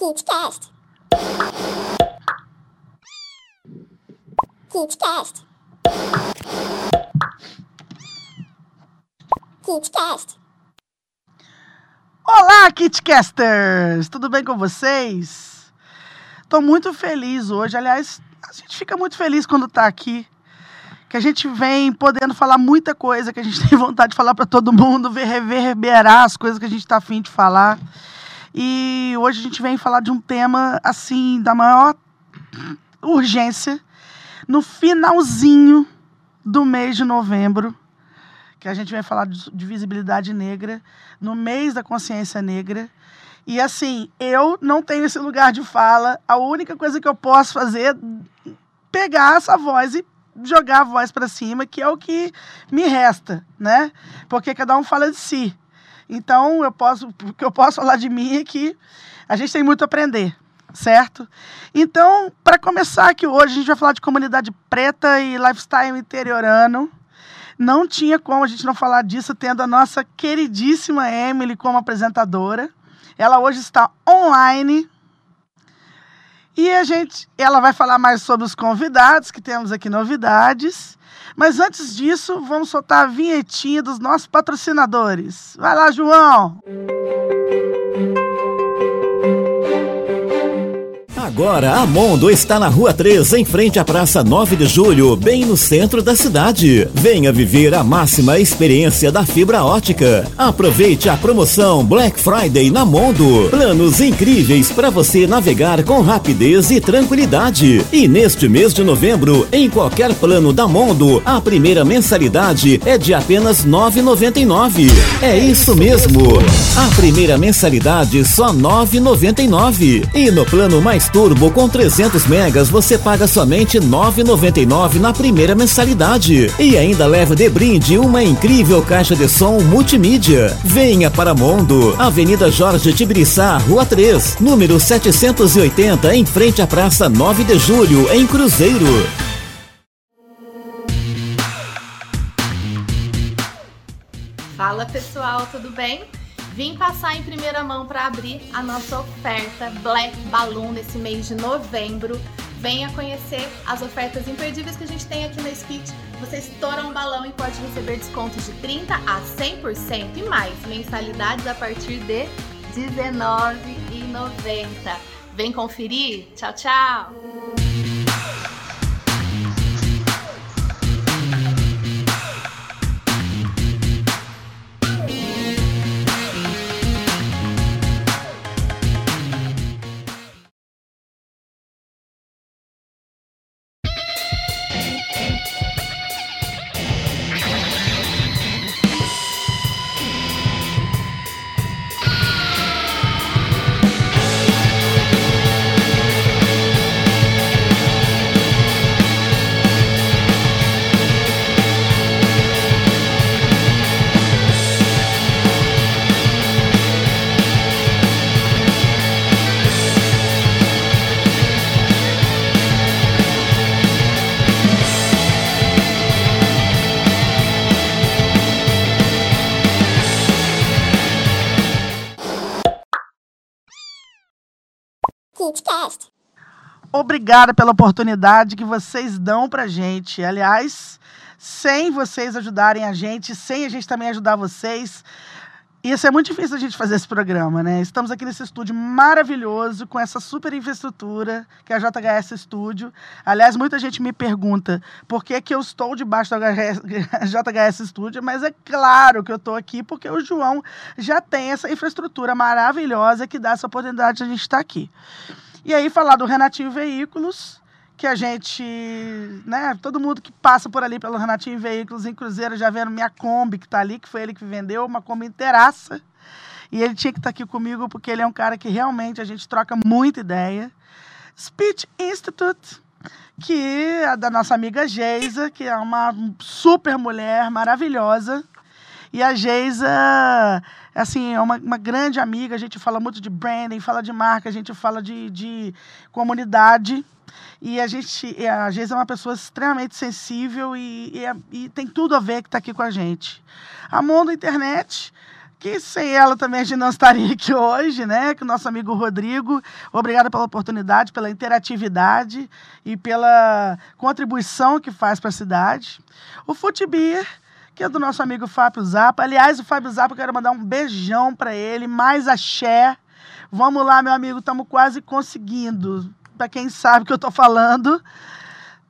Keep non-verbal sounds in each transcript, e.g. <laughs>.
KidsCast. KidsCast. KidsCast. Olá, KitCasters! Tudo bem com vocês? Tô muito feliz hoje. Aliás, a gente fica muito feliz quando tá aqui. Que a gente vem podendo falar muita coisa que a gente <laughs> tem vontade de falar para todo mundo, ver reverberar as coisas que a gente tá afim de falar. E hoje a gente vem falar de um tema assim da maior urgência no finalzinho do mês de novembro, que a gente vai falar de de visibilidade negra, no mês da consciência negra. E assim, eu não tenho esse lugar de fala. A única coisa que eu posso fazer é pegar essa voz e jogar a voz para cima, que é o que me resta, né? Porque cada um fala de si. Então, eu posso, <laughs> o que eu posso falar de mim é que a gente tem muito a aprender, certo? Então, para começar aqui hoje, a gente vai falar de comunidade preta e lifestyle interiorano. Não tinha como a gente não falar disso tendo a nossa queridíssima Emily como apresentadora. Ela hoje está online. E a gente, ela vai falar mais sobre os convidados, que temos aqui novidades. Mas antes disso, vamos soltar a vinhetinha dos nossos patrocinadores. Vai lá, João! Agora a Mondo está na Rua 3, em frente à Praça 9 de Julho, bem no centro da cidade. Venha viver a máxima experiência da fibra ótica. Aproveite a promoção Black Friday na Mondo. Planos incríveis para você navegar com rapidez e tranquilidade. E neste mês de novembro, em qualquer plano da Mondo, a primeira mensalidade é de apenas R$ 9,99. É isso mesmo. A primeira mensalidade só R$ 9,99. E no plano mais turbo com 300 megas você paga somente R$ 9,99 na primeira mensalidade. E ainda leva de brinde uma incrível caixa de som multimídia. Venha para Mondo, Avenida Jorge Tibiriçá, Rua 3, número 780, em frente à Praça 9 de Julho, em Cruzeiro. Fala pessoal, tudo bem? Vim passar em primeira mão para abrir a nossa oferta Black Balloon nesse mês de novembro. Venha conhecer as ofertas imperdíveis que a gente tem aqui na Speech. Você estoura um balão e pode receber descontos de 30 a 100% e mais mensalidades a partir de R$19,90. Vem conferir? Tchau, tchau! Obrigada pela oportunidade que vocês dão pra gente. Aliás, sem vocês ajudarem a gente, sem a gente também ajudar vocês, ia ser muito difícil a gente fazer esse programa, né? Estamos aqui nesse estúdio maravilhoso, com essa super infraestrutura, que é a JHS Studio. Aliás, muita gente me pergunta por que, que eu estou debaixo da JHS <laughs> Studio, mas é claro que eu estou aqui porque o João já tem essa infraestrutura maravilhosa que dá essa oportunidade de a gente estar aqui. E aí, falar do Renatinho Veículos, que a gente, né, todo mundo que passa por ali pelo Renatinho Veículos em Cruzeiro já vendo minha Kombi que tá ali, que foi ele que vendeu, uma Kombi inteiraça. E ele tinha que estar aqui comigo porque ele é um cara que realmente a gente troca muita ideia. Speech Institute, que é da nossa amiga Geisa, que é uma super mulher maravilhosa. E a Geisa, assim, é uma, uma grande amiga, a gente fala muito de branding, fala de marca, a gente fala de, de comunidade. E a gente, a Geisa é uma pessoa extremamente sensível e, e, é- e tem tudo a ver que está aqui com a gente. A Mundo Internet, que sem ela também a gente não estaria aqui hoje, né? Que o nosso amigo Rodrigo, obrigado pela oportunidade, pela interatividade e pela contribuição que faz para a cidade. O Futibir, que é do nosso amigo Fábio Zappa. Aliás, o Fábio Zappa, eu quero mandar um beijão para ele, mais axé. Vamos lá, meu amigo, estamos quase conseguindo. Para quem sabe o que eu estou falando,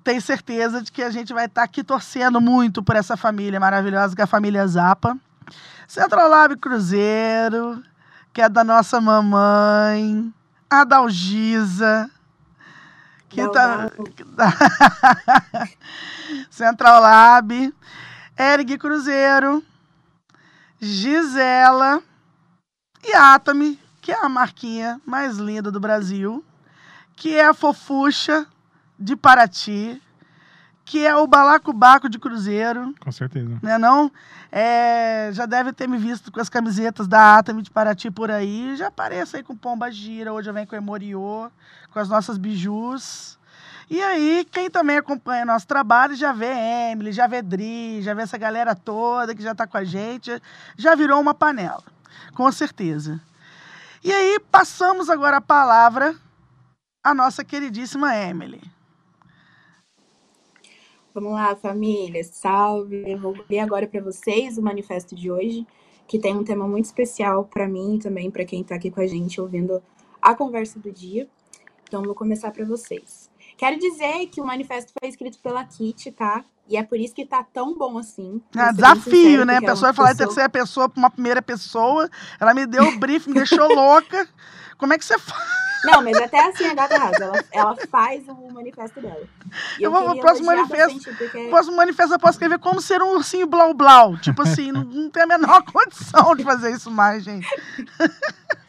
tem certeza de que a gente vai estar tá aqui torcendo muito por essa família maravilhosa que é a família Zappa. Central Lab Cruzeiro, que é da nossa mamãe, a Dalgisa, que tá, <laughs> Central Lab, Eric Cruzeiro, Gisela e Atami, que é a marquinha mais linda do Brasil, que é a fofucha de Paraty, que é o Balacobaco de Cruzeiro. Com certeza. Né, não? É, já deve ter me visto com as camisetas da Atami de Paraty por aí. Já apareço aí com Pomba Gira, hoje eu venho com Emoriô, com as nossas bijus. E aí, quem também acompanha nosso trabalho já vê Emily, já vê Dri, já vê essa galera toda que já está com a gente, já virou uma panela, com certeza. E aí, passamos agora a palavra à nossa queridíssima Emily. Vamos lá, família, salve! Eu vou ler agora para vocês o manifesto de hoje, que tem um tema muito especial para mim e também para quem está aqui com a gente ouvindo a conversa do dia. Então, vou começar para vocês. Quero dizer que o manifesto foi escrito pela Kit, tá? E é por isso que tá tão bom assim. É desafio, né? A pessoa vai falar em terceira pessoa para uma primeira pessoa. Ela me deu o briefing, me deixou <laughs> louca. Como é que você faz? Não, mas até assim a gata rasa, ela, ela faz o manifesto dela. E eu, vou, o próximo manifesto, porque... próximo manifesto eu posso escrever como ser um ursinho blau blau. Tipo assim, não, não tem a menor <laughs> condição de fazer isso mais, gente. <laughs>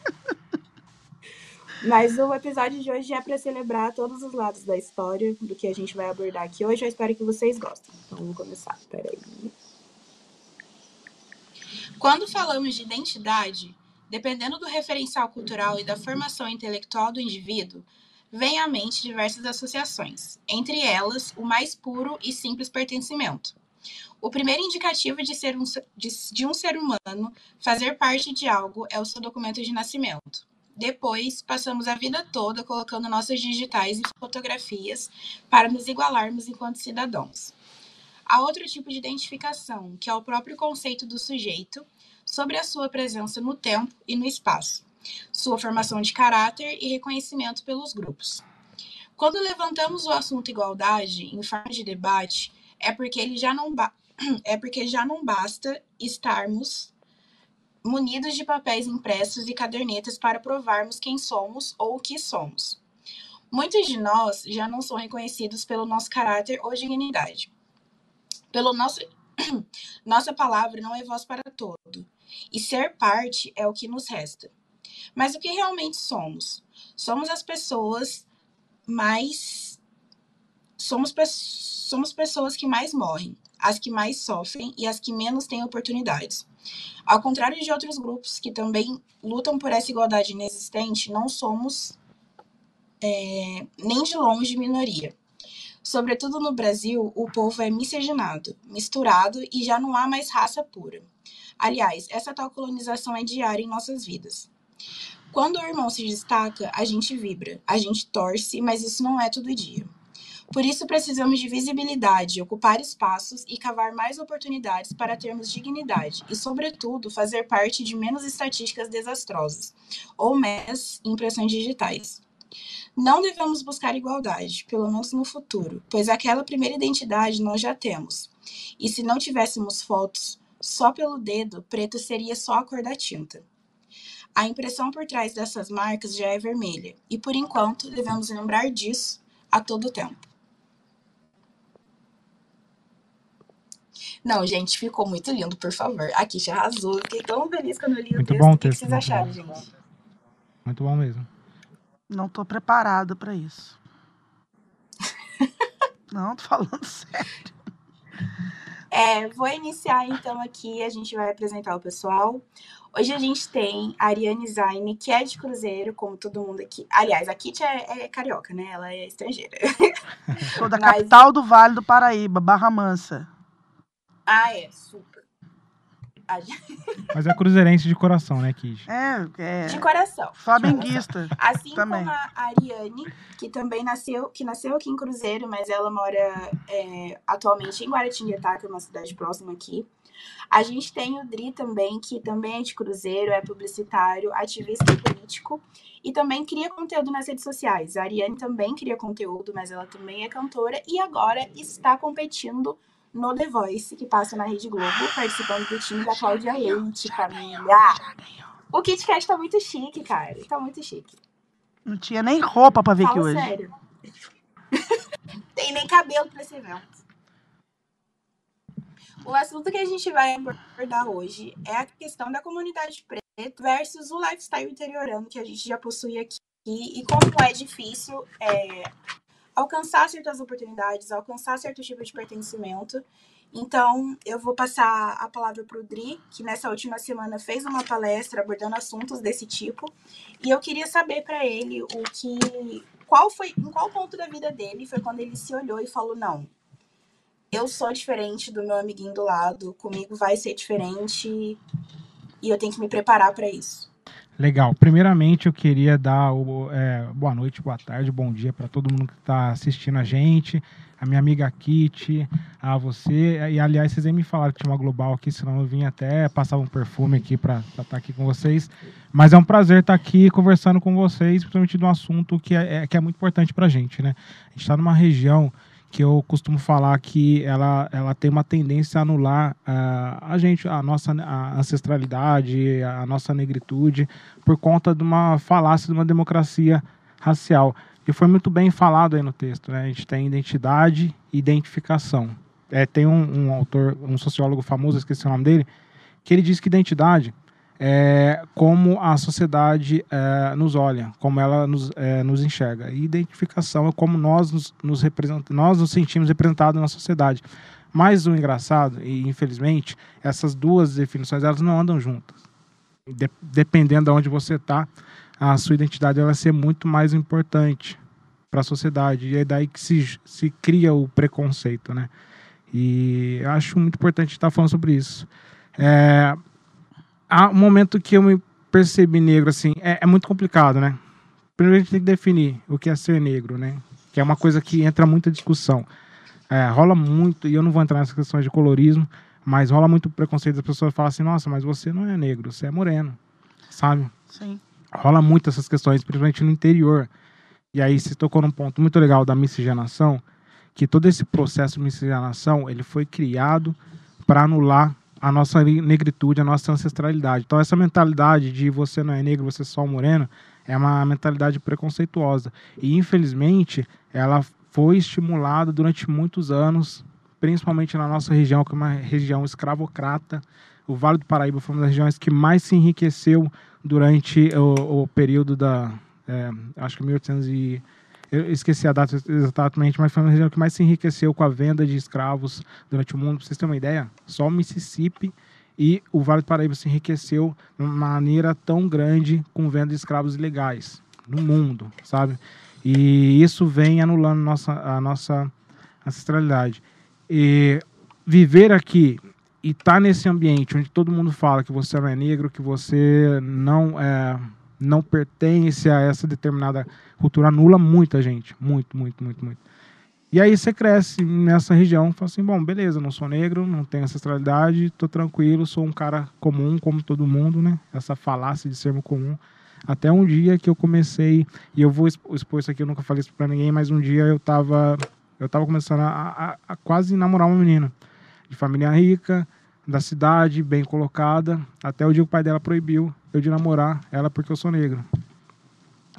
Mas o episódio de hoje é para celebrar todos os lados da história do que a gente vai abordar aqui hoje. Eu espero que vocês gostem. Então vamos começar. Peraí. Quando falamos de identidade, dependendo do referencial cultural e da formação intelectual do indivíduo, vem à mente diversas associações, entre elas o mais puro e simples pertencimento. O primeiro indicativo de, ser um, de, de um ser humano fazer parte de algo é o seu documento de nascimento. Depois, passamos a vida toda colocando nossas digitais e fotografias para nos igualarmos enquanto cidadãos. Há outro tipo de identificação, que é o próprio conceito do sujeito, sobre a sua presença no tempo e no espaço, sua formação de caráter e reconhecimento pelos grupos. Quando levantamos o assunto igualdade em forma de debate, é porque ele já não <clears throat> é porque já não basta estarmos munidos de papéis impressos e cadernetas para provarmos quem somos ou o que somos. Muitos de nós já não são reconhecidos pelo nosso caráter ou dignidade. Pelo nosso <clears throat> nossa palavra não é voz para todo, e ser parte é o que nos resta. Mas o que realmente somos? Somos as pessoas mais. Somos, pe... somos pessoas que mais morrem, as que mais sofrem e as que menos têm oportunidades. Ao contrário de outros grupos que também lutam por essa igualdade inexistente, não somos é, nem de longe minoria. Sobretudo no Brasil, o povo é miscigenado, misturado e já não há mais raça pura. Aliás, essa tal colonização é diária em nossas vidas. Quando o irmão se destaca, a gente vibra, a gente torce, mas isso não é todo dia. Por isso precisamos de visibilidade, ocupar espaços e cavar mais oportunidades para termos dignidade e, sobretudo, fazer parte de menos estatísticas desastrosas ou meras impressões digitais. Não devemos buscar igualdade, pelo menos no futuro, pois aquela primeira identidade nós já temos. E se não tivéssemos fotos, só pelo dedo, preto seria só a cor da tinta. A impressão por trás dessas marcas já é vermelha, e por enquanto devemos lembrar disso a todo tempo. Não, gente, ficou muito lindo, por favor. Aqui já arrasou. Fiquei tão feliz quando eu li muito o texto. Bom o texto. O que vocês acharam, bom. gente? Muito bom mesmo. Não tô preparada para isso. <laughs> Não, tô falando sério. É, vou iniciar então aqui, a gente vai apresentar o pessoal. Hoje a gente tem a Ariane Zaine, que é de Cruzeiro, como todo mundo aqui. Aliás, a Kit é, é carioca, né? Ela é estrangeira. Sou da <laughs> Mas... capital do Vale do Paraíba, Barra Mansa. Ah, é, super. A gente- <laughs> Mas é cruzeirense de coração, né, Kid? É, é. De coração. Flamenguista. Assim Também. como a Ariane, que também nasceu, que nasceu aqui em Cruzeiro, mas ela mora é, atualmente em Guaratinguetá, que é uma cidade próxima aqui. A gente tem o Dri também, que também é de Cruzeiro, é publicitário, ativista político e também cria conteúdo nas redes sociais. A Ariane também cria conteúdo, mas ela também é cantora e agora está competindo no The Voice, que passa na Rede Globo, participando do time da Cláudia Leite, família. O Kit Kat tá muito chique, cara. Tá muito chique. Não tinha nem roupa pra ver aqui Fala hoje. sério. <laughs> Tem nem cabelo pra esse evento. O assunto que a gente vai abordar hoje é a questão da comunidade preta versus o lifestyle interiorano que a gente já possui aqui e como é difícil é, alcançar certas oportunidades, alcançar certo tipo de pertencimento. Então, eu vou passar a palavra para o Dri, que nessa última semana fez uma palestra abordando assuntos desse tipo. E eu queria saber para ele o que. Qual foi. Em qual ponto da vida dele foi quando ele se olhou e falou: não, eu sou diferente do meu amiguinho do lado, comigo vai ser diferente e eu tenho que me preparar para isso. Legal. Primeiramente, eu queria dar o, é, boa noite, boa tarde, bom dia para todo mundo que está assistindo a gente, a minha amiga Kitty, a você. E aliás, vocês nem me falaram que tinha uma global aqui, senão eu vim até passar um perfume aqui para estar aqui com vocês. Mas é um prazer estar aqui conversando com vocês, principalmente de um assunto que é, é- que é muito importante para a gente, né? A gente está numa região que eu costumo falar que ela, ela tem uma tendência a anular ah, a gente, a nossa a ancestralidade, a nossa negritude, por conta de uma falácia de uma democracia racial. E foi muito bem falado aí no texto, né? A gente tem identidade e identificação. É, tem um, um autor, um sociólogo famoso, esqueci o nome dele, que ele diz que identidade é como a sociedade é, nos olha, como ela nos, é, nos enxerga. E identificação é como nós nos, nos, nós nos sentimos representados na sociedade. Mas o engraçado, e infelizmente, essas duas definições elas não andam juntas. De- dependendo de onde você está, a sua identidade ela vai ser muito mais importante para a sociedade. E é daí que se, se cria o preconceito, né? E acho muito importante estar falando sobre isso. É, há um momento que eu me percebi negro, assim, é, é muito complicado, né? Primeiro a gente tem que definir o que é ser negro, né? Que é uma coisa que entra muita discussão. É, rola muito, e eu não vou entrar nessas questões de colorismo, mas rola muito preconceito das pessoas falam assim, nossa, mas você não é negro, você é moreno, sabe? Sim. rola muito essas questões, principalmente no interior. E aí você tocou num ponto muito legal da miscigenação, que todo esse processo de miscigenação, ele foi criado para anular a nossa ne- negritude, a nossa ancestralidade. Então essa mentalidade de você não é negro, você é só moreno, é uma mentalidade preconceituosa. E infelizmente, ela foi estimulada durante muitos anos, principalmente na nossa região, que é uma região escravocrata. O Vale do Paraíba foi uma das regiões que mais se enriqueceu durante o, o período da, é, acho que 1800 e eu esqueci a data exatamente, mas foi uma região que mais se enriqueceu com a venda de escravos durante o mundo. Pra vocês terem uma ideia, só o Mississippi e o Vale do Paraíba se enriqueceu de uma maneira tão grande com venda de escravos ilegais no mundo, sabe? E isso vem anulando nossa, a nossa ancestralidade. E viver aqui e estar nesse ambiente onde todo mundo fala que você não é negro, que você não é, não pertence a essa determinada cultura, anula muita gente. Muito, muito, muito, muito. E aí você cresce nessa região, fala assim, bom, beleza, não sou negro, não tenho ancestralidade, tô tranquilo, sou um cara comum, como todo mundo, né? Essa falácia de sermos comum. Até um dia que eu comecei, e eu vou expo- expor isso aqui, eu nunca falei isso pra ninguém, mas um dia eu tava, eu tava começando a, a- a quase namorar uma menina de família rica, da cidade, bem colocada, até o dia que o pai dela proibiu eu de namorar ela porque eu sou negro.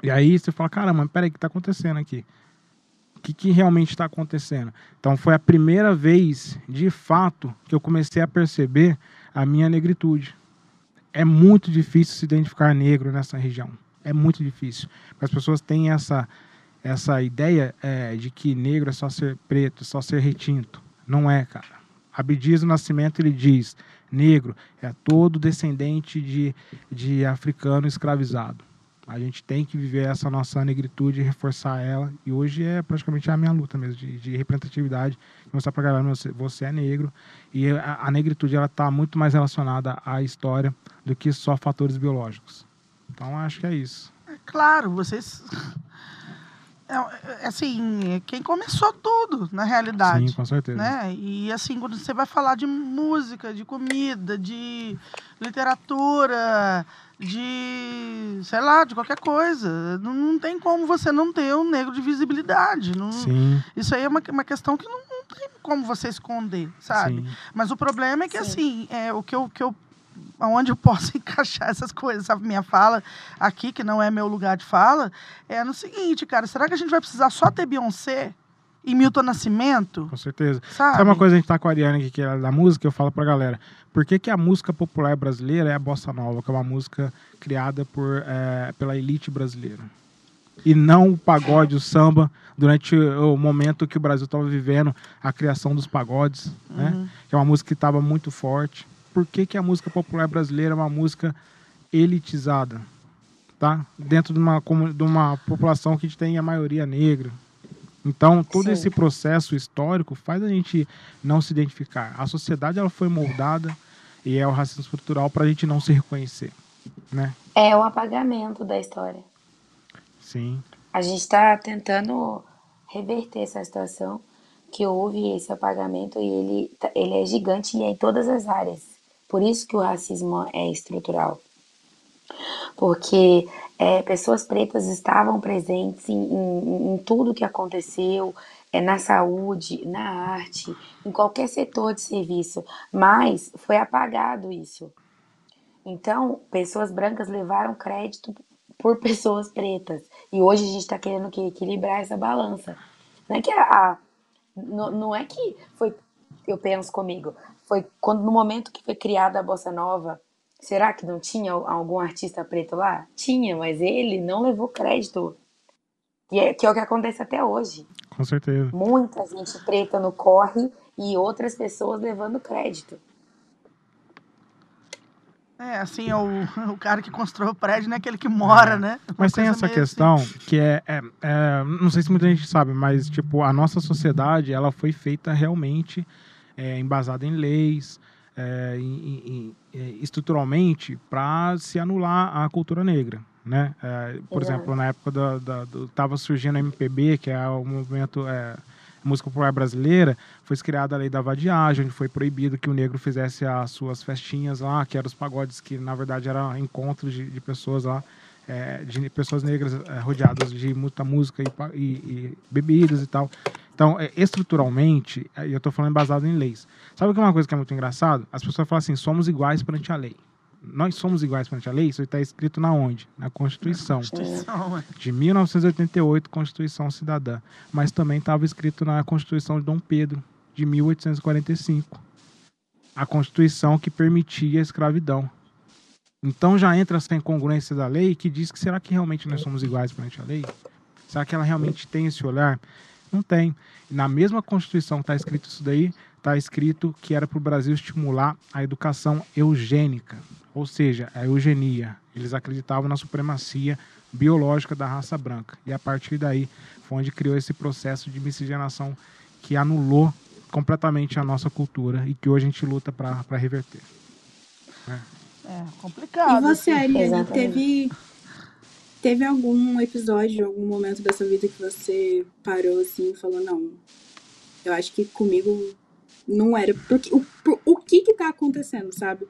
E aí você fala, caramba, peraí, o que está acontecendo aqui? O que, que realmente está acontecendo? Então foi a primeira vez, de fato, que eu comecei a perceber a minha negritude. É muito difícil se identificar negro nessa região. É muito difícil. As pessoas têm essa, essa ideia é, de que negro é só ser preto, só ser retinto. Não é, cara. Abdias do Nascimento ele diz: negro é todo descendente de, de africano escravizado. A gente tem que viver essa nossa negritude reforçar ela. E hoje é praticamente a minha luta mesmo, de, de representatividade, mostrar pra galera, você, você é negro. E a, a negritude, ela tá muito mais relacionada à história do que só fatores biológicos. Então, acho que é isso. É claro, vocês. É, é, assim, quem começou tudo, na realidade. Sim, com certeza. Né? E assim, quando você vai falar de música, de comida, de literatura, de, sei lá, de qualquer coisa, não, não tem como você não ter um negro de visibilidade. Não, Sim, isso aí é uma, uma questão que não, não tem como você esconder, sabe? sim. Mas o problema é que, Sim. assim, é, o que eu, que eu. Onde eu posso <laughs> encaixar essas coisas, sabe? Minha fala aqui, que não é meu lugar de fala, é no seguinte, cara: será que a gente vai precisar só ter Beyoncé e Milton Nascimento? Com certeza. Sabe? Sabe uma coisa, a gente tá com a Ariane aqui, que é da música, eu falo pra galera. Por que, que a música popular brasileira é a bossa nova, que é uma música criada por, eh, pela elite brasileira? E não o pagode, o samba, durante o momento que o Brasil estava vivendo a criação dos pagodes, né? Uhum. Que é uma música que estava muito forte. Por que, que a música popular brasileira é uma música elitizada? Tá? Dentro de uma, de uma população que tem a maioria negra, então, todo Sim. esse processo histórico faz a gente não se identificar. A sociedade ela foi moldada e é o racismo estrutural para a gente não se reconhecer, né? É o apagamento da história. Sim, A gente está tentando reverter essa situação, que houve esse apagamento e ele, tá- ele é gigante e é em todas as áreas. Por isso que o racismo é estrutural. Porque é, pessoas pretas estavam presentes em, em- em tudo que aconteceu, é, na saúde, na arte, em qualquer setor de serviço, mas foi apagado isso. Então, pessoas brancas levaram crédito por pessoas pretas. E hoje a gente está querendo que equilibrar essa balança. Não é que a, a- não, não é que foi, eu penso comigo, foi quando no momento que foi criada a bossa nova, será que não tinha algum artista preto lá? Tinha, mas ele não levou crédito. E é, que é o que acontece até hoje. com certeza. Muita gente preta no corre e outras pessoas levando crédito. É, assim, é o, <laughs> o cara que constrói o prédio não é aquele que mora, É. né? Uma Mas tem essa questão assim. que é, é- é- Não sei se muita gente sabe, mas tipo, a nossa sociedade ela foi feita realmente é, embasada em leis, é, em- em- é, estruturalmente, para se anular a cultura negra. Né? É, por exemplo, na época da, da, do, tava surgindo a MPB, que é o movimento é, música popular brasileira, foi criada a lei da vadiagem, onde foi proibido que o negro fizesse as suas festinhas lá, que eram os pagodes, que na verdade eram encontros de, de pessoas lá, é, de pessoas negras é, rodeadas de muita música e, e- e bebidas e tal. Então, é, estruturalmente, é, eu estou falando baseado em leis. Sabe o que é uma coisa que é muito engraçado? As pessoas falam assim, somos iguais perante a lei. Nós somos iguais perante a lei? Isso está escrito na onde? Na Constituição Constituição, é. de 1988, Constituição Cidadã. Mas também estava escrito na Constituição de Dom Pedro, de 1845. A Constituição que permitia a escravidão. Então já entra essa incongruência da lei que diz que será que realmente nós somos iguais perante a lei? Será que ela realmente tem esse olhar? Não tem. Na mesma Constituição está escrito isso daí, está escrito que era para o Brasil estimular a educação eugênica, ou seja, a eugenia. Eles acreditavam na supremacia biológica da raça branca. E a partir daí foi onde criou esse processo de miscigenação que anulou completamente a nossa cultura e que hoje a gente luta para reverter. É complicado. E você, assim. Ariane, teve, teve algum episódio, algum momento da sua vida que você parou assim e falou, não, eu acho que comigo não era. Porque, o, por- o que que tá acontecendo, sabe?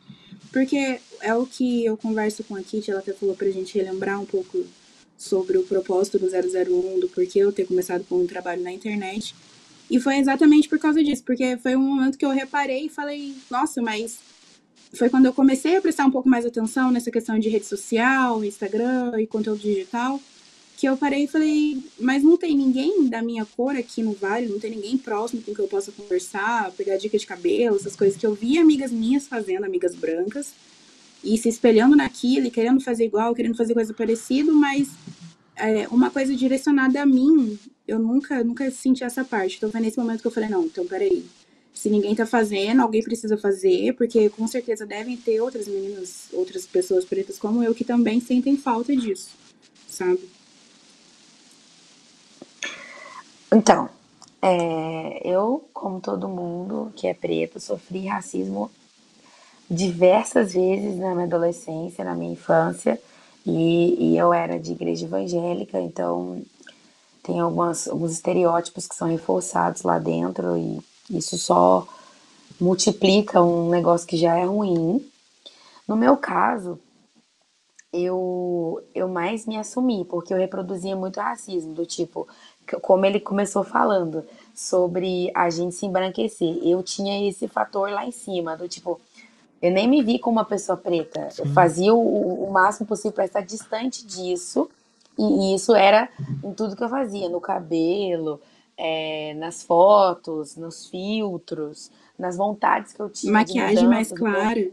Porque é o que eu converso com a Kitty, ela até falou pra gente relembrar um pouco sobre o propósito do 001, do porquê eu ter começado com um trabalho na internet. E foi exatamente por causa disso, porque foi um momento que eu reparei e falei, nossa, mas foi quando eu comecei a prestar um pouco mais atenção nessa questão de rede social, Instagram e conteúdo digital, que eu parei e falei, mas não tem ninguém da minha cor aqui no Vale, não tem ninguém próximo com que eu possa conversar, pegar dica de cabelo, essas coisas que eu vi amigas minhas fazendo, amigas brancas, e se espelhando naquilo, e querendo fazer igual, querendo fazer coisa parecida, mas é, uma coisa direcionada a mim, eu nunca, nunca senti essa parte. Então foi nesse momento que eu falei, não, então peraí. Se ninguém tá fazendo, alguém precisa fazer, porque com certeza devem ter outras meninas, outras pessoas pretas como eu que também sentem falta disso. sabe? Então, é, eu, como todo mundo que é preto, sofri racismo diversas vezes na minha adolescência, na minha infância, e, e eu era de igreja evangélica, então tem algumas, alguns estereótipos que são reforçados lá dentro, e isso só multiplica um negócio que já é ruim. No meu caso, eu, eu mais me assumi, porque eu reproduzia muito racismo, do tipo, como ele começou falando, sobre a gente se embranquecer. Eu tinha esse fator lá em cima, do tipo, eu nem me vi como uma pessoa preta. Eu fazia o, o máximo possível para estar distante disso, e, e, isso era em tudo que eu fazia, no cabelo, é, nas fotos, nos filtros, nas vontades que eu tinha. Maquiagem mais clara.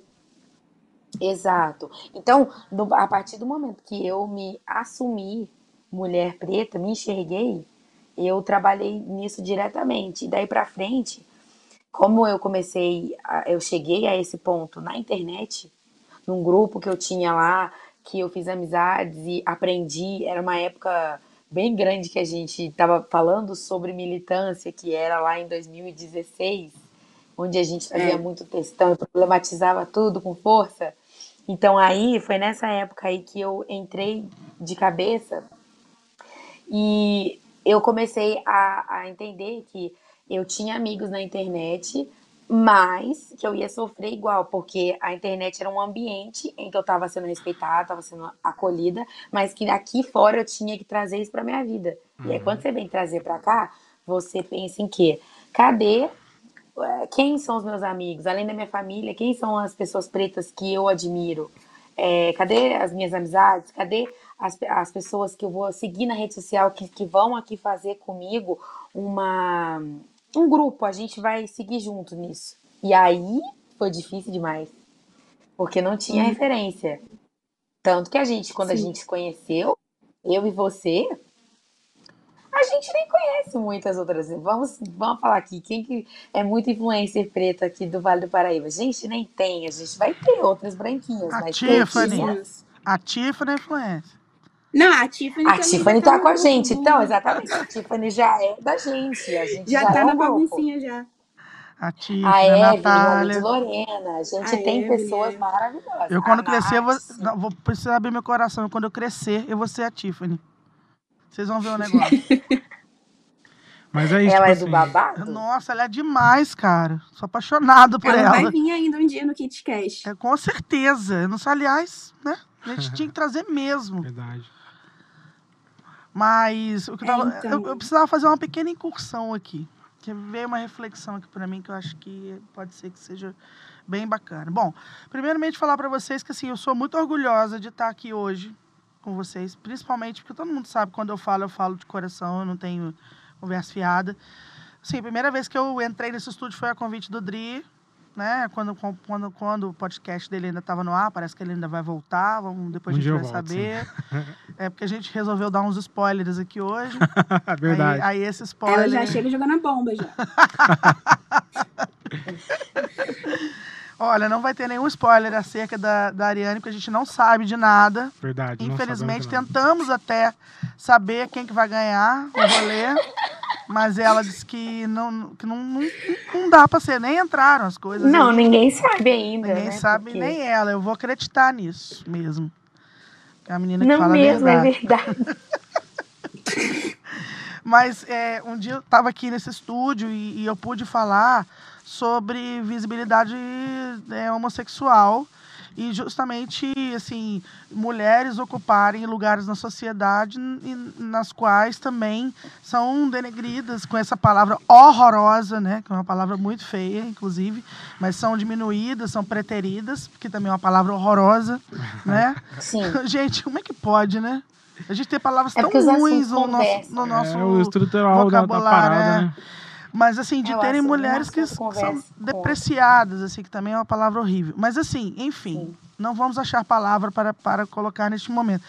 Exato. Então, no, a partir do momento que eu me assumi mulher preta, me enxerguei, eu trabalhei nisso diretamente. E daí para frente, como eu comecei, a, eu cheguei a esse ponto na internet, num grupo que eu tinha lá, que eu fiz amizades e aprendi, era uma época bem grande que a gente estava falando sobre militância, que era lá em 2016, onde a gente fazia é. muito textão e problematizava tudo com força. Então aí foi nessa época aí que eu entrei de cabeça e eu comecei a, a entender que eu tinha amigos na internet, mas que eu ia sofrer igual, porque a internet era um ambiente em que eu estava sendo respeitada, estava sendo acolhida, mas que aqui fora eu tinha que trazer isso para minha vida. Uhum. E aí uhum. quando você vem trazer para cá, você pensa em quê? Cadê quem são os meus amigos, além da minha família, quem são as pessoas pretas que eu admiro? É, cadê as minhas amizades? Cadê as, as pessoas que eu vou seguir na rede social que, que vão aqui fazer comigo uma, um grupo? A gente vai seguir junto nisso. E aí foi difícil demais, porque não tinha uhum. referência. Tanto que a gente, quando Sim. a gente se conheceu, eu e você, a gente nem conhece muitas outras. Vamos, vamos falar aqui, quem que é muito influencer preta aqui do Vale do Paraíba? A gente nem tem, a gente vai ter outras branquinhas. A mas Tiffany. A Tiffany é influencer. Não, a Tiffany A Tiffany tá, tá com a gente, então, exatamente. A Tiffany já é da gente. A gente já, já tá é na baguncinha já. A Tiffany, a, Evelyn, a Natália. A Lorena. A gente a tem Evelyn, pessoas é. maravilhosas. Eu, quando a crescer, eu vou, não, vou precisar abrir meu coração. Quando eu crescer, eu vou ser a Tiffany. Vocês vão ver o negócio. <laughs> Mas é isso. Ela tipo é do assim, babado? Nossa, ela é demais, cara. Sou apaixonado por ela. Ela vai vir ainda um dia no KitCast. É, com certeza. Não sei, aliás, né? A gente <laughs> tinha que trazer mesmo. Verdade. Mas o que eu, tava, é, então... eu, eu, precisava fazer uma pequena incursão aqui. Que veio uma reflexão aqui para mim que eu acho que pode ser que seja bem bacana. Bom, primeiramente falar para vocês que assim, eu sou muito orgulhosa de estar aqui hoje com vocês, principalmente porque todo mundo sabe quando eu falo, eu falo de coração, eu não tenho conversa fiada. Sim, a primeira vez que eu entrei nesse estúdio foi a convite do Dri, né? Quando, quando, quando o podcast dele ainda estava no ar, parece que ele ainda vai voltar, vamos, depois um a gente vai volto, saber. é porque a gente resolveu dar uns spoilers aqui hoje. <laughs> Verdade. Aí, aí esse spoiler. Ela já chega jogando a bomba já. <laughs> Olha, não vai ter nenhum spoiler acerca da, da Ariane, porque a gente não sabe de nada. Verdade. Infelizmente, tentamos até saber quem que vai ganhar o rolê. Mas ela disse que não, que não, não, não dá pra ser. Nem entraram as coisas. Não, aí. ninguém sabe ainda. Ninguém né? sabe, Porque... nem ela. Eu vou acreditar nisso mesmo. Que é a menina que não fala mesmo, a verdade. é verdade. <laughs> Mas é, um dia eu estava aqui nesse estúdio e, e eu pude falar sobre visibilidade é, homossexual e justamente assim mulheres ocuparem lugares na sociedade nas quais também são denegridas com essa palavra horrorosa, né, que é uma palavra muito feia, inclusive, mas são diminuídas, são preteridas, que também é uma palavra horrorosa, né? <laughs> Sim. <laughs> Gente, como é que pode, né? A gente tem palavras é tão ruins no nosso, no nosso é, o estrutural vocabulário, da, da parada, né? Mas assim, de terem mulheres que são depreciadas, assim, que também é uma palavra horrível. Mas assim, enfim, Sim. não vamos achar palavra para, para colocar neste momento.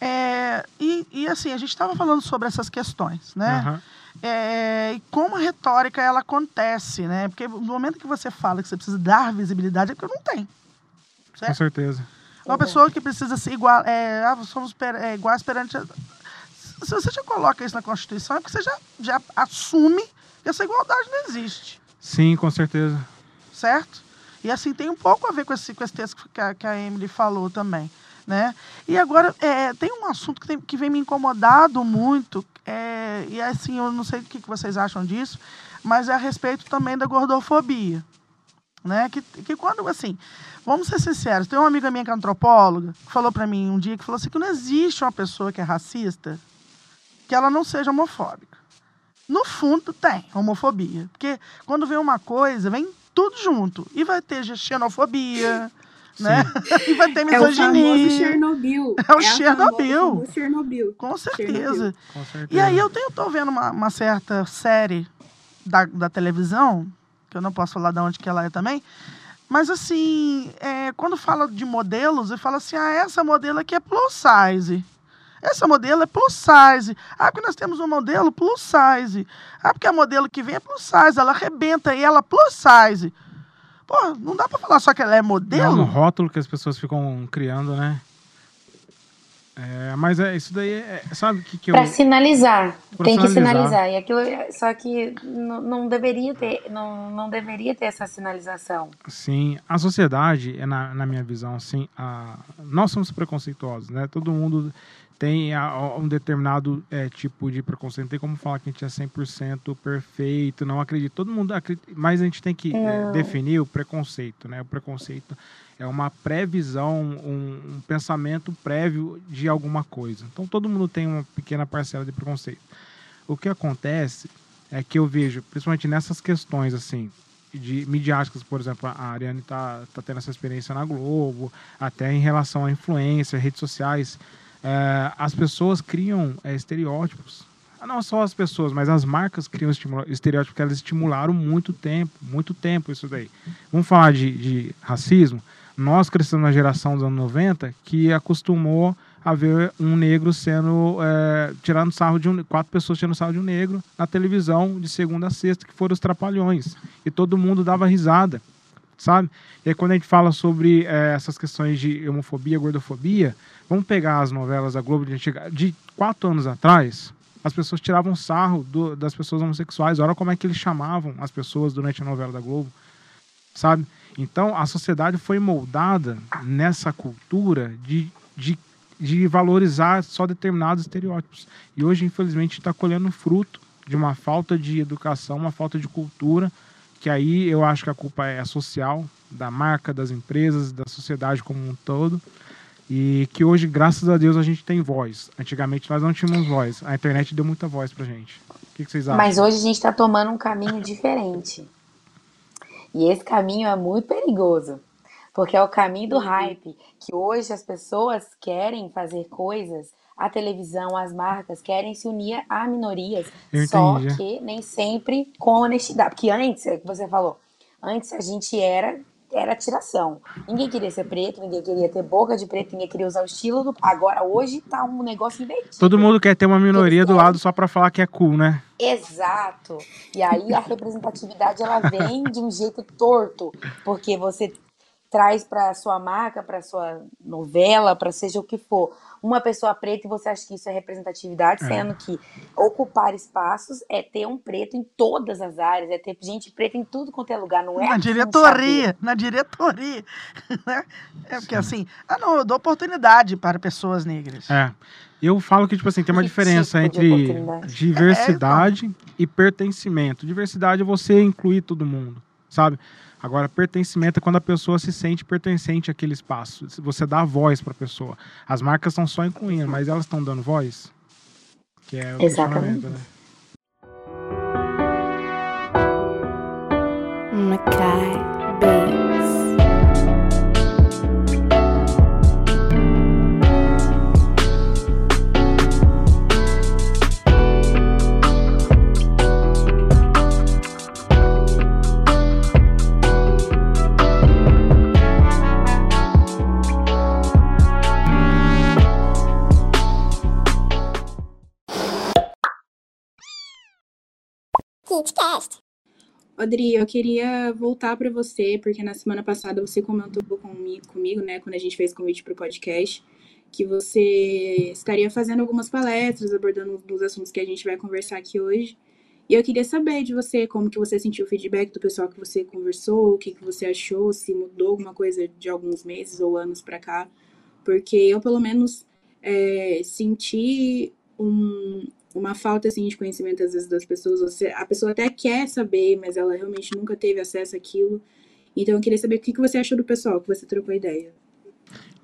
É, e, e assim, a gente estava falando sobre essas questões, né? Uhum. É, e como a retórica ela acontece, né? Porque no momento que você fala que você precisa dar visibilidade, é porque não tem. Certo? Com certeza. Uma pessoa que precisa ser igual, é, ah, somos per, é, iguais perante. A, se você já coloca isso na Constituição, é porque você já, já assume essa igualdade não existe. Sim, com certeza. Certo? E assim tem um pouco a ver com esse, com esse texto que a, que a Emily falou também. Né? E agora, é, tem um assunto que, tem, que vem me incomodado muito, é, e assim, eu não sei o que vocês acham disso, mas é a respeito também da gordofobia. Né? Que, que quando, assim, vamos ser sinceros, tem uma amiga minha que é antropóloga, que falou para mim um dia, que falou assim, que não existe uma pessoa que é racista que ela não seja homofóbica. No fundo, tem homofobia. Porque quando vem uma coisa, vem tudo junto. E vai ter xenofobia, né? e vai ter misoginia. É o Chernobyl. É o Chernobyl. O Chernobyl. Com certeza. Chernobyl. Com certeza. E aí eu tenho, tô vendo uma, uma certa série da, da televisão, que eu não posso falar de onde que ela é também, mas assim, é, quando fala de modelos, eu falo assim, ah, essa modelo aqui é plus size. Essa modelo é plus size. Ah, porque nós temos um modelo plus size. Ah, porque a modelo que vem é plus size, ela arrebenta e ela plus size. Pô, não dá pra falar só que ela é É um modelo? rótulo que as pessoas ficam criando, né? É, mas é isso daí, é, sabe o que, que eu. Pra sinalizar. Pra tem que sinalizar. sinalizar. E aquilo, só que não, não deveria ter, não, não deveria ter essa sinalização. Sim, a sociedade, é na, na minha visão, assim, a, nós somos preconceituosos, né? Todo mundo tem um determinado é, tipo de preconceito. Não tem como falar que a gente é 100% perfeito, não acredito. Todo mundo acredita, mas a gente tem que é, definir o preconceito, né? O preconceito é uma previsão, um, um pensamento prévio de alguma coisa. Então, todo mundo tem uma pequena parcela de preconceito. O que acontece é que eu vejo, principalmente nessas questões, assim, de midiáticas, por exemplo, a Ariane tá, tá tendo essa experiência na Globo, até em relação à influência, redes sociais, é, as pessoas criam é, estereótipos. Ah, Não só as pessoas, mas as marcas criam estereótipos porque elas estimularam muito tempo, muito tempo isso daí. Vamos falar de, de racismo? Nós crescemos na geração dos anos 90 que acostumou a ver um negro sendo é, tirando sarro de um quatro pessoas tirando sarro de um negro na televisão de segunda a sexta que foram os trapalhões e todo mundo dava risada sabe e aí quando a gente fala sobre é, essas questões de homofobia gordofobia vamos pegar as novelas da Globo de, antiga- de quatro anos atrás as pessoas tiravam sarro do- das pessoas homossexuais olha como é que eles chamavam as pessoas durante a novela da Globo sabe? Então, a sociedade foi moldada nessa cultura de, de, de valorizar só determinados estereótipos. E hoje, infelizmente, está colhendo fruto de uma falta de educação, uma falta de cultura, que aí eu acho que a culpa é social, da marca, das empresas, da sociedade como um todo. E que hoje, graças a Deus, a gente tem voz. Antigamente nós não tínhamos voz. A internet deu muita voz pra gente. O que, que vocês acham? Mas hoje a gente está tomando um caminho diferente. E esse caminho é muito perigoso. Porque é o caminho do hype. Que hoje as pessoas querem fazer coisas, a televisão, as marcas querem se unir a minorias. Só que nem sempre com honestidade. Porque antes, é o que você falou, antes a gente era era tiração. Ninguém queria ser preto, ninguém queria ter boca de preto, ninguém queria usar o estilo do. Agora, hoje tá um negócio invertido. Todo mundo quer ter uma minoria do lado só pra falar que é cool, né? Exato. E aí a representatividade ela vem de um jeito torto, porque você traz para sua marca, para sua novela, para seja o que for, uma pessoa preta e você acha que isso é representatividade, É. sendo que ocupar espaços é ter um preto em todas as áreas, é ter gente preta em tudo quanto é lugar, não é? Na diretoria, na diretoria. <laughs> né? É porque assim, ah não, eu dou oportunidade para pessoas negras. É. Eu falo que, tipo assim, tem uma Que diferença tipo entre oportunidade? diversidade e pertencimento. Diversidade é você incluir todo mundo, sabe? Agora, pertencimento é quando a pessoa se sente pertencente àquele espaço. Você dá voz para a pessoa. As marcas estão só incluindo, mas elas estão dando voz? Que é o Exatamente. né? Bates. Adri, eu queria voltar para você, porque na semana passada você comentou comigo, né, quando a gente fez convite para o podcast, que você estaria fazendo algumas palestras abordando os assuntos que a gente vai conversar aqui hoje. E eu queria saber de você como que você sentiu o feedback do pessoal que você conversou, o que, que você achou, se mudou alguma coisa de alguns meses ou anos para cá, porque eu pelo menos é, senti um, uma falta assim de conhecimento às vezes das pessoas. Você, a pessoa até quer saber, mas ela realmente nunca teve acesso àquilo. Então eu queria saber o que, que você achou do pessoal, que você trocou ideia.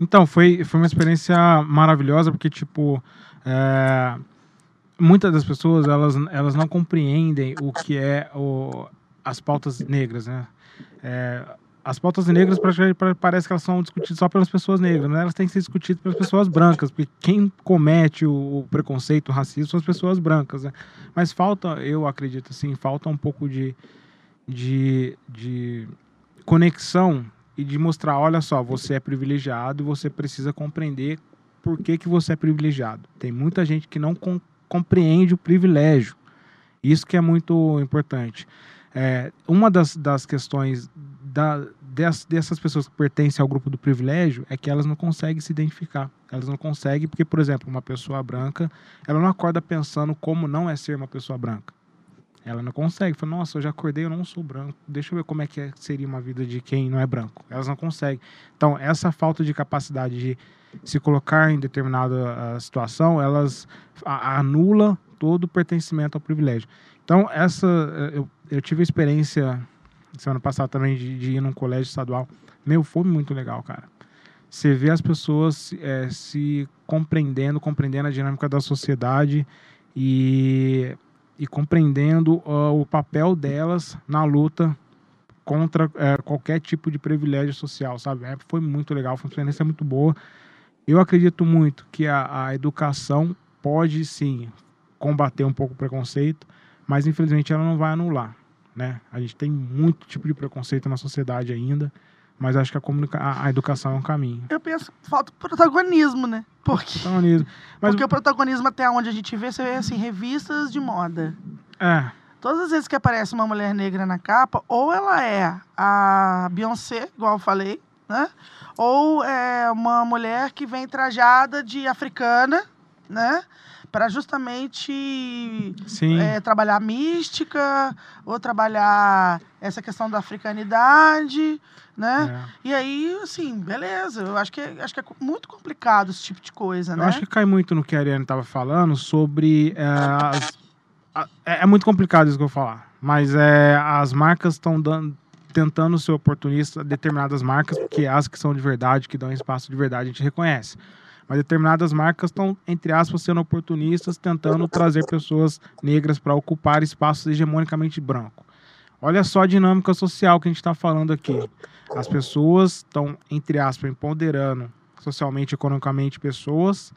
Então, foi, foi uma experiência maravilhosa, porque, tipo, é, muitas das pessoas, elas, elas não compreendem o que é o, as pautas negras, né? É, as pautas negras parece que elas são discutidas só pelas pessoas negras, elas têm que ser discutidas pelas pessoas brancas, porque quem comete o, preconceito, o racismo são as pessoas brancas, né? Mas falta, eu acredito assim, falta um pouco de, de, de conexão e de mostrar, olha só, você é privilegiado e você precisa compreender por que, que você é privilegiado. Tem muita gente que não com, compreende o privilégio. Isso que é muito importante. É, uma das, das questões da, dessas, dessas pessoas que pertencem ao grupo do privilégio é que elas não conseguem se identificar. Elas não conseguem, porque, por exemplo, uma pessoa branca, ela não acorda pensando como não é ser uma pessoa branca. Ela não consegue. Fala, nossa, eu já acordei, eu não sou branco. Deixa eu ver como é que é, seria uma vida de quem não é branco. Elas não conseguem. Então, essa falta de capacidade de se colocar em determinada uh, situação, elas anula todo o pertencimento ao privilégio. Então, essa eh, eu, eu tive a experiência semana passada também de, de, ir num colégio estadual. Meu, foi muito legal, cara. Você vê as pessoas é, se compreendendo, compreendendo a dinâmica da sociedade e, e compreendendo uh, o papel delas na luta contra é, qualquer tipo de privilégio social, sabe? É, foi muito legal, foi uma experiência muito boa. Eu acredito muito que a, a educação pode sim combater um pouco o preconceito, mas infelizmente ela não vai anular né? A gente tem muito tipo de preconceito na sociedade ainda, mas acho que a, comunica a, a educação é um caminho. Eu penso que falta protagonismo, né? Porque, protagonismo. Mas... porque o protagonismo até onde a gente vê, você vê assim, revistas de moda. É. Todas as vezes que aparece uma mulher negra na capa, ou ela é a Beyoncé, igual eu falei, né? Ou é uma mulher que vem trajada de africana, né? Para justamente é, trabalhar mística ou trabalhar essa questão da africanidade, né? É. E aí, assim, beleza. Eu acho que, é, acho que é muito complicado esse tipo de coisa, eu né? Eu acho que cai muito no que a Ariane estava falando sobre é, as, a, é, é muito complicado isso que eu vou falar, mas é, as marcas estão dando tentando ser oportunista determinadas marcas, porque as que são de verdade, que dão espaço de verdade, a gente reconhece mas determinadas marcas estão, entre aspas, sendo oportunistas, tentando trazer pessoas negras para ocupar espaços hegemonicamente brancos. Olha só a dinâmica social que a gente está falando aqui. As pessoas estão, entre aspas, empoderando socialmente, economicamente pessoas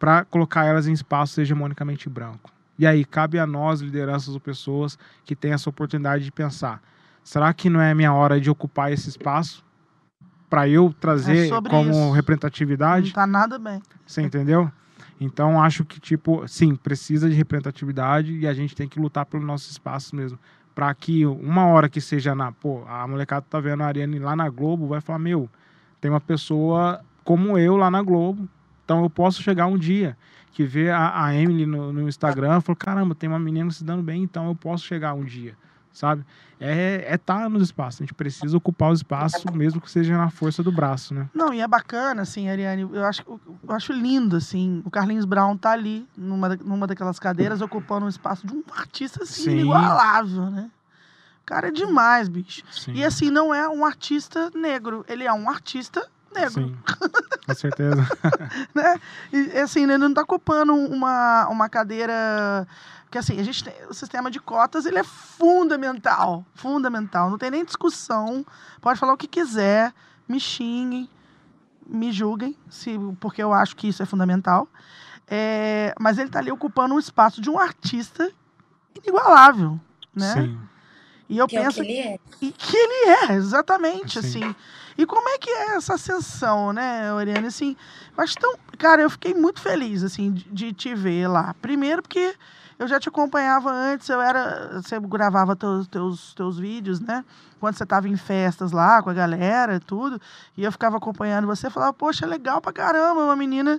para colocar elas em espaços hegemonicamente brancos. E aí, cabe a nós, lideranças ou pessoas, que têm essa oportunidade de pensar: será que não é minha hora de ocupar esse espaço? Para eu trazer é como isso. representatividade. Não tá nada bem. Você entendeu? Então acho que tipo, sim, precisa de representatividade e a gente tem que lutar pelo nosso espaço mesmo. Para que uma hora que seja na, pô, a molecada tá vendo a Ariane lá na Globo, vai falar, meu, tem uma pessoa como eu lá na Globo. Então eu posso chegar um dia que vê a, a Emily no, no Instagram e falou, caramba, tem uma menina se dando bem, então eu posso chegar um dia sabe? É estar é tá nos espaços. A gente precisa ocupar os espaços, mesmo que seja na força do braço, né? Não, e é bacana, assim, Ariane. Eu acho, eu acho lindo, assim. O Carlinhos Brown tá ali, numa, numa daquelas cadeiras, ocupando um espaço de um artista, assim, Sim. inigualável, né? O cara é demais, bicho. Sim. E, assim, não é um artista negro. Ele é um artista negro. Sim, com certeza. <laughs> né? E, assim, ele não tá ocupando uma, uma cadeira porque assim, a gente tem, o sistema de cotas, ele é fundamental, fundamental, não tem nem discussão. Pode falar o que quiser, me xinguem, me julguem, se, porque eu acho que isso é fundamental. É, mas ele está ali ocupando um espaço de um artista inigualável, né? Sim. E eu que penso é que ele é. E que ele é, exatamente, assim. assim. E como é que é essa ascensão, né, Oriane? Assim, mas tão, cara, eu fiquei muito feliz, assim, de, de te ver lá. Primeiro porque Eu já te acompanhava antes, eu era. Você gravava teus, teus, teus vídeos, né? Quando você estava em festas lá com a galera e tudo. E eu ficava acompanhando você e falava, poxa, é legal pra caramba, uma menina,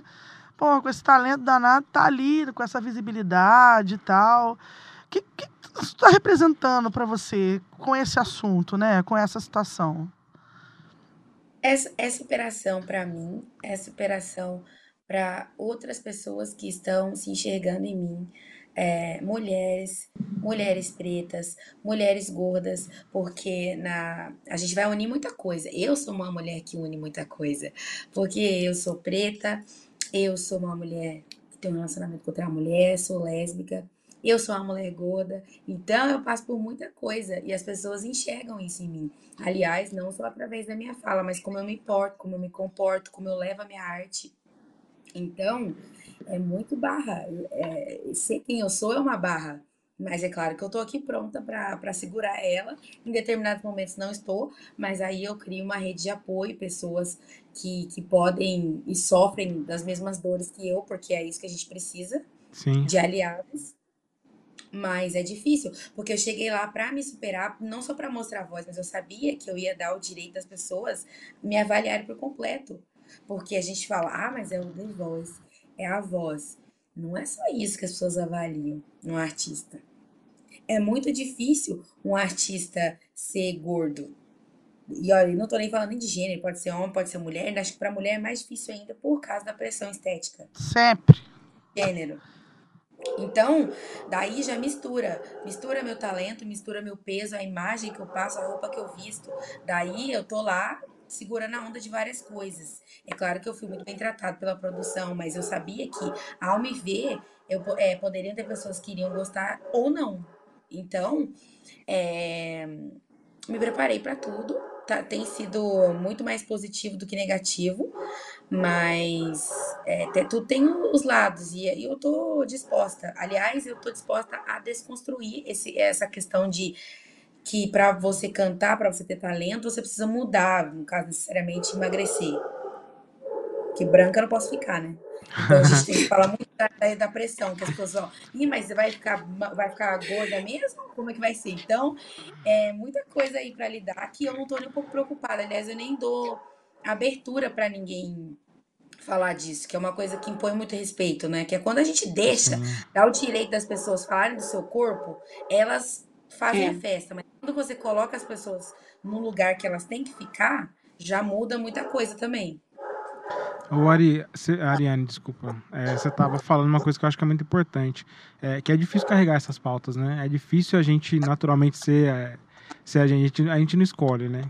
pô, com esse talento danado, tá ali, com essa visibilidade e tal. O que, que está representando para você com esse assunto, né? Com essa situação? Essa, essa operação, para mim, essa operação para outras pessoas que estão se enxergando em mim, é, mulheres, mulheres pretas, mulheres gordas, porque na a gente vai unir muita coisa. Eu sou uma mulher que une muita coisa, porque eu sou preta, eu sou uma mulher que tem um relacionamento com outra mulher, sou lésbica, eu sou uma mulher gorda, então eu passo por muita coisa e as pessoas enxergam isso em mim. Aliás, não só através da minha fala, mas como eu me porto, como eu me comporto, como eu levo a minha arte. Então, é muito barra. É, ser quem eu sou é uma barra. Mas é claro que eu tô aqui pronta para segurar ela. Em determinados momentos não estou, mas aí eu crio uma rede de apoio, pessoas que, que podem e sofrem das mesmas dores que eu, porque é isso que a gente precisa Sim. de aliados. Mas é difícil, porque eu cheguei lá para me superar, não só para mostrar a voz, mas eu sabia que eu ia dar o direito das pessoas me avaliarem por completo. Porque a gente fala, ah, mas é o The Voice, é a voz. Não é só isso que as pessoas avaliam no artista. É muito difícil um artista ser gordo. E olha, não tô nem falando de gênero, pode ser homem, pode ser mulher. Acho que para mulher é mais difícil ainda por causa da pressão estética. Sempre. Gênero. Então, daí já mistura. Mistura meu talento, mistura meu peso, a imagem que eu passo, a roupa que eu visto. Daí eu tô lá segurando a onda de várias coisas. É claro que eu fui muito bem tratado pela produção, mas eu sabia que, ao me ver, eu é, poderiam ter pessoas que iriam gostar ou não. Então, é, me preparei para tudo. Tá, tem sido muito mais positivo do que negativo, mas é, tudo tem os lados e, e eu tô disposta. Aliás, eu tô disposta a desconstruir esse, essa questão de que para você cantar, para você ter talento, você precisa mudar, no caso necessariamente emagrecer. Que branca eu não posso ficar, né? Então a gente tem que falar muito da, da pressão, que as pessoas vão, ih, mas você vai ficar, vai ficar gorda mesmo? Como é que vai ser? Então, é muita coisa aí para lidar que eu não tô nem um pouco preocupada. Aliás, eu nem dou abertura para ninguém falar disso, que é uma coisa que impõe muito respeito, né? Que é quando a gente deixa, dá o direito das pessoas falarem do seu corpo, elas fazem É. a festa, mas quando você coloca as pessoas no lugar que elas têm que ficar, já muda muita coisa também. Ô, Ari, cê- Ariane, desculpa. É, você estava falando uma coisa que eu acho que é muito importante. É, que é difícil carregar essas pautas, né? É difícil a gente naturalmente ser. é, ser a, gente, a gente não escolhe, né?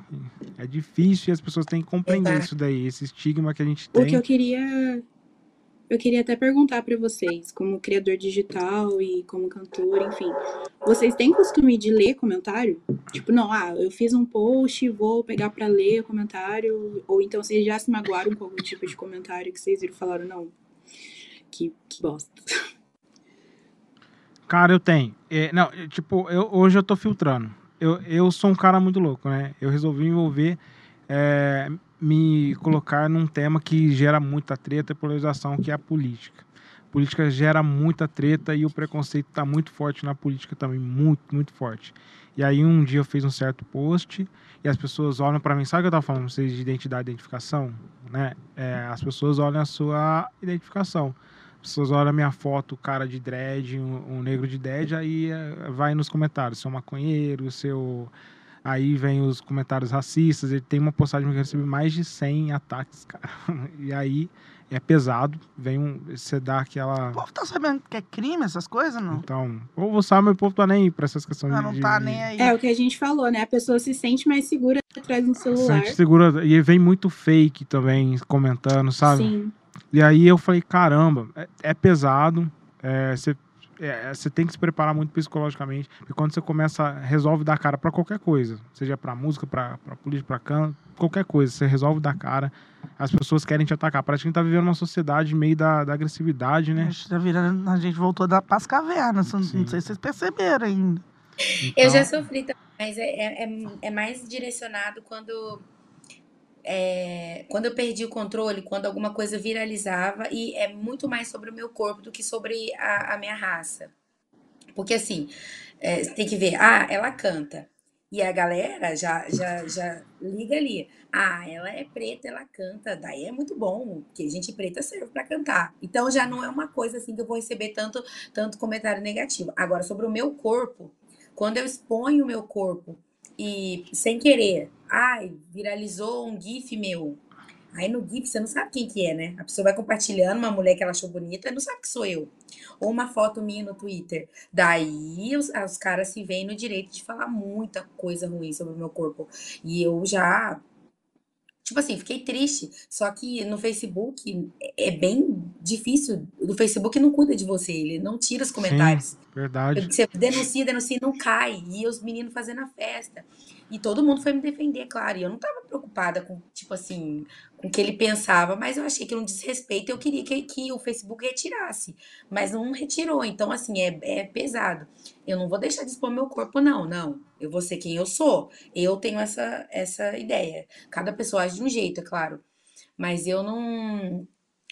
É difícil e as pessoas têm que compreender Exato. isso daí, esse estigma que a gente O que tem. eu queria. Eu queria até perguntar pra vocês, como criador digital e como cantor, enfim. Vocês têm costume de ler comentário? Tipo, não, ah, eu fiz um post, vou pegar pra ler o comentário. Ou então vocês já se magoaram com algum tipo de comentário que vocês viram e falaram, não, que, que bosta. Cara, eu tenho. É, não, é, tipo, eu, hoje eu tô filtrando. Eu, eu sou um cara muito louco, né? Eu resolvi envolver, é, me colocar num tema que gera muita treta e polarização, que é a política. Política gera muita treta e o preconceito tá muito forte na política também, muito, muito forte. E aí um dia eu fiz um certo post e as pessoas olham para mim, sabe o que eu tava falando vocês de identidade e identificação? Né? É, as pessoas olham a sua identificação. As pessoas olham a minha foto, cara de dread, um, um negro de dread, aí eh, vai nos comentários, seu maconheiro, seu. Aí vem os comentários racistas. Ele tem uma postagem que eu recebi mais de 100 ataques, <laughs> cara. E aí é pesado. Vem um. Você dá aquela. O povo tá sabendo que é crime essas coisas, não? Então, ou você sabe, mas o povo tá nem aí pra essas questões não de. tá de- nem aí. É o que a gente falou, né? A pessoa se sente mais segura atrás do celular. Sente segura. E vem muito fake também comentando, sabe? Sim. E aí eu falei, caramba, é, é pesado. é, Você é, você tem que se preparar muito psicologicamente, porque quando você começa, resolve dar cara pra qualquer coisa, seja pra música, pra pra política, pra canto, qualquer coisa, você resolve dar cara, as pessoas querem te atacar. Parece que a gente tá vivendo uma sociedade meio da, da agressividade, A né? gente, tá virando, a gente voltou da, pras cavernas, não, sei se vocês perceberam ainda. Eu já Então, sofri também, mas é, é, é- é mais direcionado quando, é, quando eu perdi o controle, quando alguma coisa viralizava, e é muito mais sobre o meu corpo do que sobre a, a minha raça. Porque assim, é, tem que ver, ah, ela canta. E a galera já, já, já liga ali. Ah, ela é preta, ela canta. Daí é muito bom, porque gente preta serve para cantar. Então já não é uma coisa assim que eu vou receber tanto, tanto comentário negativo. Agora, sobre o meu corpo, quando eu exponho o meu corpo e sem querer, ai, viralizou um GIF meu. Aí no GIF você não sabe quem que é, né? A pessoa vai compartilhando uma mulher que ela achou bonita, não sabe que sou eu. Ou uma foto minha no Twitter. Daí os, os caras se veem no direito de falar muita coisa ruim sobre o meu corpo. E eu já Tipo assim, fiquei triste. Só que no Facebook é bem difícil. O Facebook não cuida de você, ele não tira os comentários. Sim, verdade. Você denuncia, denuncia, não cai. E os meninos fazendo a festa. E todo mundo foi me defender, claro. E eu não tava preocupada com, tipo assim, o que ele pensava, mas eu achei que um desrespeito eu queria que, que o Facebook retirasse. Mas não retirou. Então, assim, é, é pesado. Eu não vou deixar de expor meu corpo, não, não. Eu vou ser quem eu sou. Eu tenho essa, essa ideia. Cada pessoa age de um jeito, é claro. Mas eu não,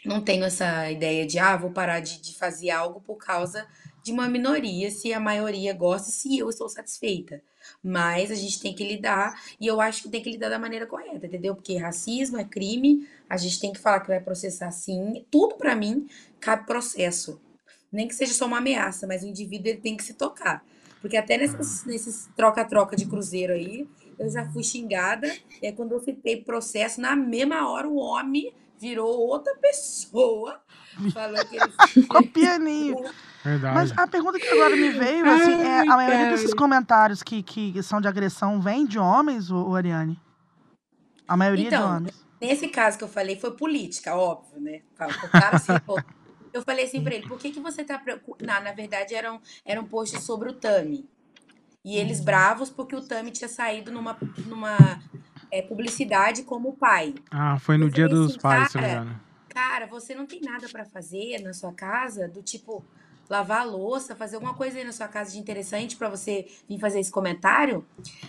não tenho essa ideia de, ah, vou parar de, de fazer algo por causa de uma minoria, se a maioria gosta, se eu estou satisfeita. Mas a gente tem que lidar, e eu acho que tem que lidar da maneira correta, entendeu? Porque racismo é crime, a gente tem que falar que vai processar sim. Tudo para mim cabe processo. Nem que seja só uma ameaça, mas o indivíduo ele tem que se tocar. Porque até nesses, nesses troca-troca de cruzeiro aí, eu já fui xingada. E aí, quando eu citei processo, na mesma hora o homem virou outra pessoa. Falou que ele. Ficou <laughs> pianinho. <laughs> Verdade. Mas a pergunta que agora me veio, assim, é, a maioria cara. desses comentários que, que são de agressão vem de homens, ô, Ariane? A maioria de Então, homens. nesse caso que eu falei, foi política, óbvio, né? O cara se. <laughs> Eu falei assim pra ele, por que, que você tá preocupado? Na, na verdade, era um, era um post sobre o Tami. E eles bravos porque o Tami tinha saído numa, numa é, publicidade como pai. Ah, foi no Eu dia falei dos assim, pais, se não me cara, engano. Cara, você não tem nada pra fazer na sua casa, do tipo lavar a louça, fazer alguma coisa aí na sua casa de interessante pra você vir fazer esse comentário?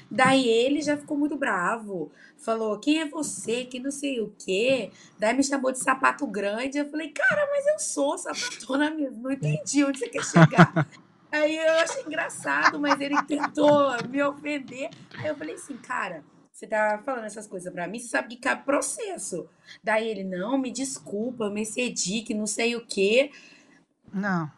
Daí ele já ficou muito bravo. Falou: "Quem é você? Que não sei o quê?". Daí me chamou de sapato grande. Eu falei: "Cara, mas eu sou sapatona mesmo. Não entendi onde você quer chegar". <laughs> Aí eu achei engraçado, mas ele tentou me ofender. Aí eu falei assim, cara, você tá falando essas coisas pra mim, você sabe que cabe processo. Daí ele, não, me desculpa, eu me excedi, que não sei o quê. Não,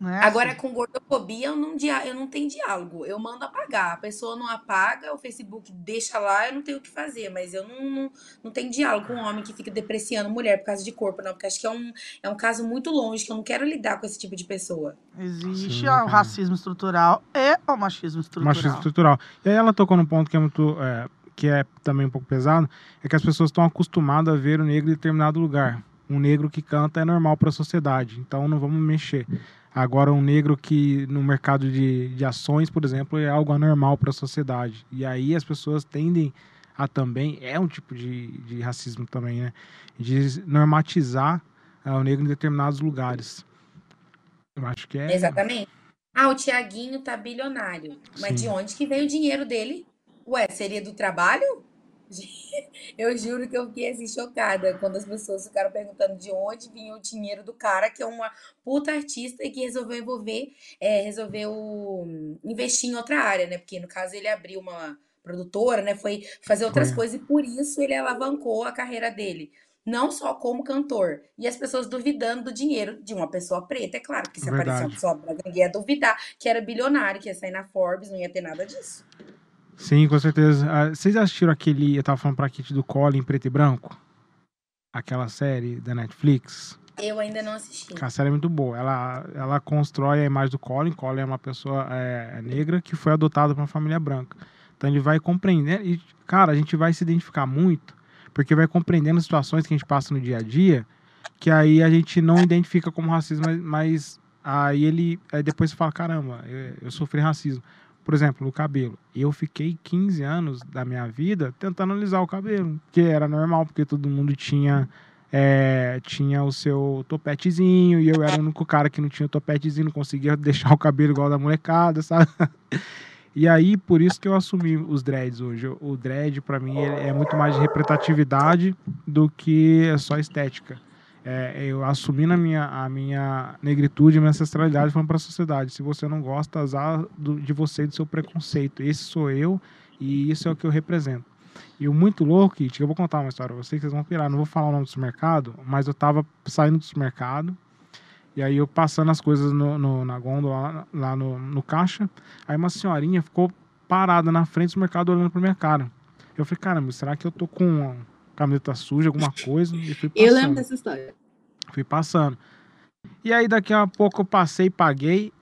não é Agora, assim. com gordofobia, eu não, dia- eu não tenho diálogo. Eu mando apagar. A pessoa não apaga, o Facebook deixa lá, eu não tenho o que fazer. Mas eu não, não, não tenho diálogo com um homem que fica depreciando mulher por causa de corpo, não. Porque acho que é um, é um caso muito longe, que eu não quero lidar com esse tipo de pessoa. Existe Sim, ó, o racismo estrutural e o machismo estrutural. machismo estrutural. E aí ela tocou num ponto que é muito. é, que é também um pouco pesado, é que as pessoas estão acostumadas a ver o negro em determinado lugar. Um negro que canta é normal para a sociedade, então não vamos mexer. Agora, um negro que no mercado de, de ações, por exemplo, é algo anormal para a sociedade. E aí as pessoas tendem a também, é um tipo de, de racismo também, né? De normatizar ah, o negro em determinados lugares. Eu acho que é. Exatamente. Ah, o Tiaguinho tá bilionário. Mas Sim. de onde que veio o dinheiro dele? Ué, seria do trabalho? <laughs> Eu juro que eu fiquei assim chocada quando as pessoas ficaram perguntando de onde vinha o dinheiro do cara, que é uma puta artista e que resolveu envolver, é, resolveu investir em outra área, né? Porque no caso ele abriu uma produtora, né? Foi fazer outras Foi. coisas e por isso ele alavancou a carreira dele. Não só como cantor. E as pessoas duvidando do dinheiro de uma pessoa preta, é claro, que se aparecer uma Verdade. pessoa branca, ninguém ia duvidar que era bilionário, que ia sair na Forbes, não ia ter nada disso. Sim, com certeza. Ah, Vocês assistiram aquele. Eu tava falando pra Kit do Cole em preto e branco? Aquela série da Netflix. Eu ainda não assisti. A série é muito boa. Ela, ela constrói a imagem do Colin. Colin é uma pessoa é, negra que foi adotada por uma família branca. Então ele vai compreender. E, cara, a gente vai se identificar muito, porque vai compreendendo situações que a gente passa no dia a dia, que aí a gente não identifica como racismo, mas, mas aí ele. Aí depois você fala: caramba, eu, eu sofri racismo. Por exemplo, no cabelo. Eu fiquei 15 anos da minha vida tentando alisar o cabelo, que era normal, porque todo mundo tinha é, tinha o seu topetezinho e eu era o único cara que não tinha o topetezinho, não conseguia <laughs> deixar o cabelo igual da molecada, sabe? <laughs> E aí, por isso que eu assumi os dreads hoje. O dread, pra mim, é muito mais de representatividade do que só estética. É, eu assumindo a minha, a minha negritude, a minha ancestralidade, falando para a sociedade: se você não gosta, azar do, de você e do seu preconceito. Esse sou eu e isso é o que eu represento. E o muito louco, Kit, eu vou contar uma história pra vocês que vocês vão pirar. Não vou falar o nome do supermercado, mas eu tava saindo do supermercado. E aí eu passando as coisas no, no, na gôndola, lá, no, no, caixa. Aí uma senhorinha ficou parada na frente do mercado olhando pra minha cara. Eu falei, caramba, será que eu tô com camiseta suja, alguma <laughs> coisa? E fui eu lembro dessa história. Fui passando. E aí daqui a pouco eu passei, paguei,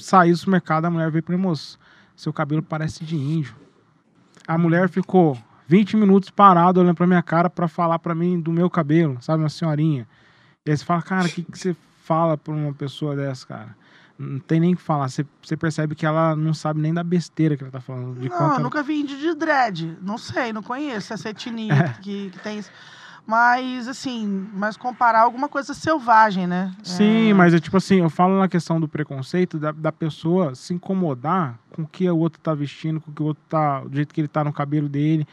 saí do supermercado, a mulher veio pra mim, moço, seu cabelo parece de índio. A mulher ficou 20 minutos parada olhando pra minha cara para falar para mim do meu cabelo, sabe, uma senhorinha. E aí você fala, cara, o que, que você fala pra uma pessoa dessa, cara? Não tem nem o que falar. Você, você percebe que ela não sabe nem da besteira que ela tá falando. De não, eu nunca vi índio de dread. Não sei, não conheço essa etnia é. que, que tem isso. Mas, assim, mas comparar alguma coisa selvagem, né? Sim, é... mas é tipo assim, eu falo na questão do preconceito, da, da pessoa se incomodar com o que o outro tá vestindo, com o que o outro tá, do jeito que ele tá no cabelo dele,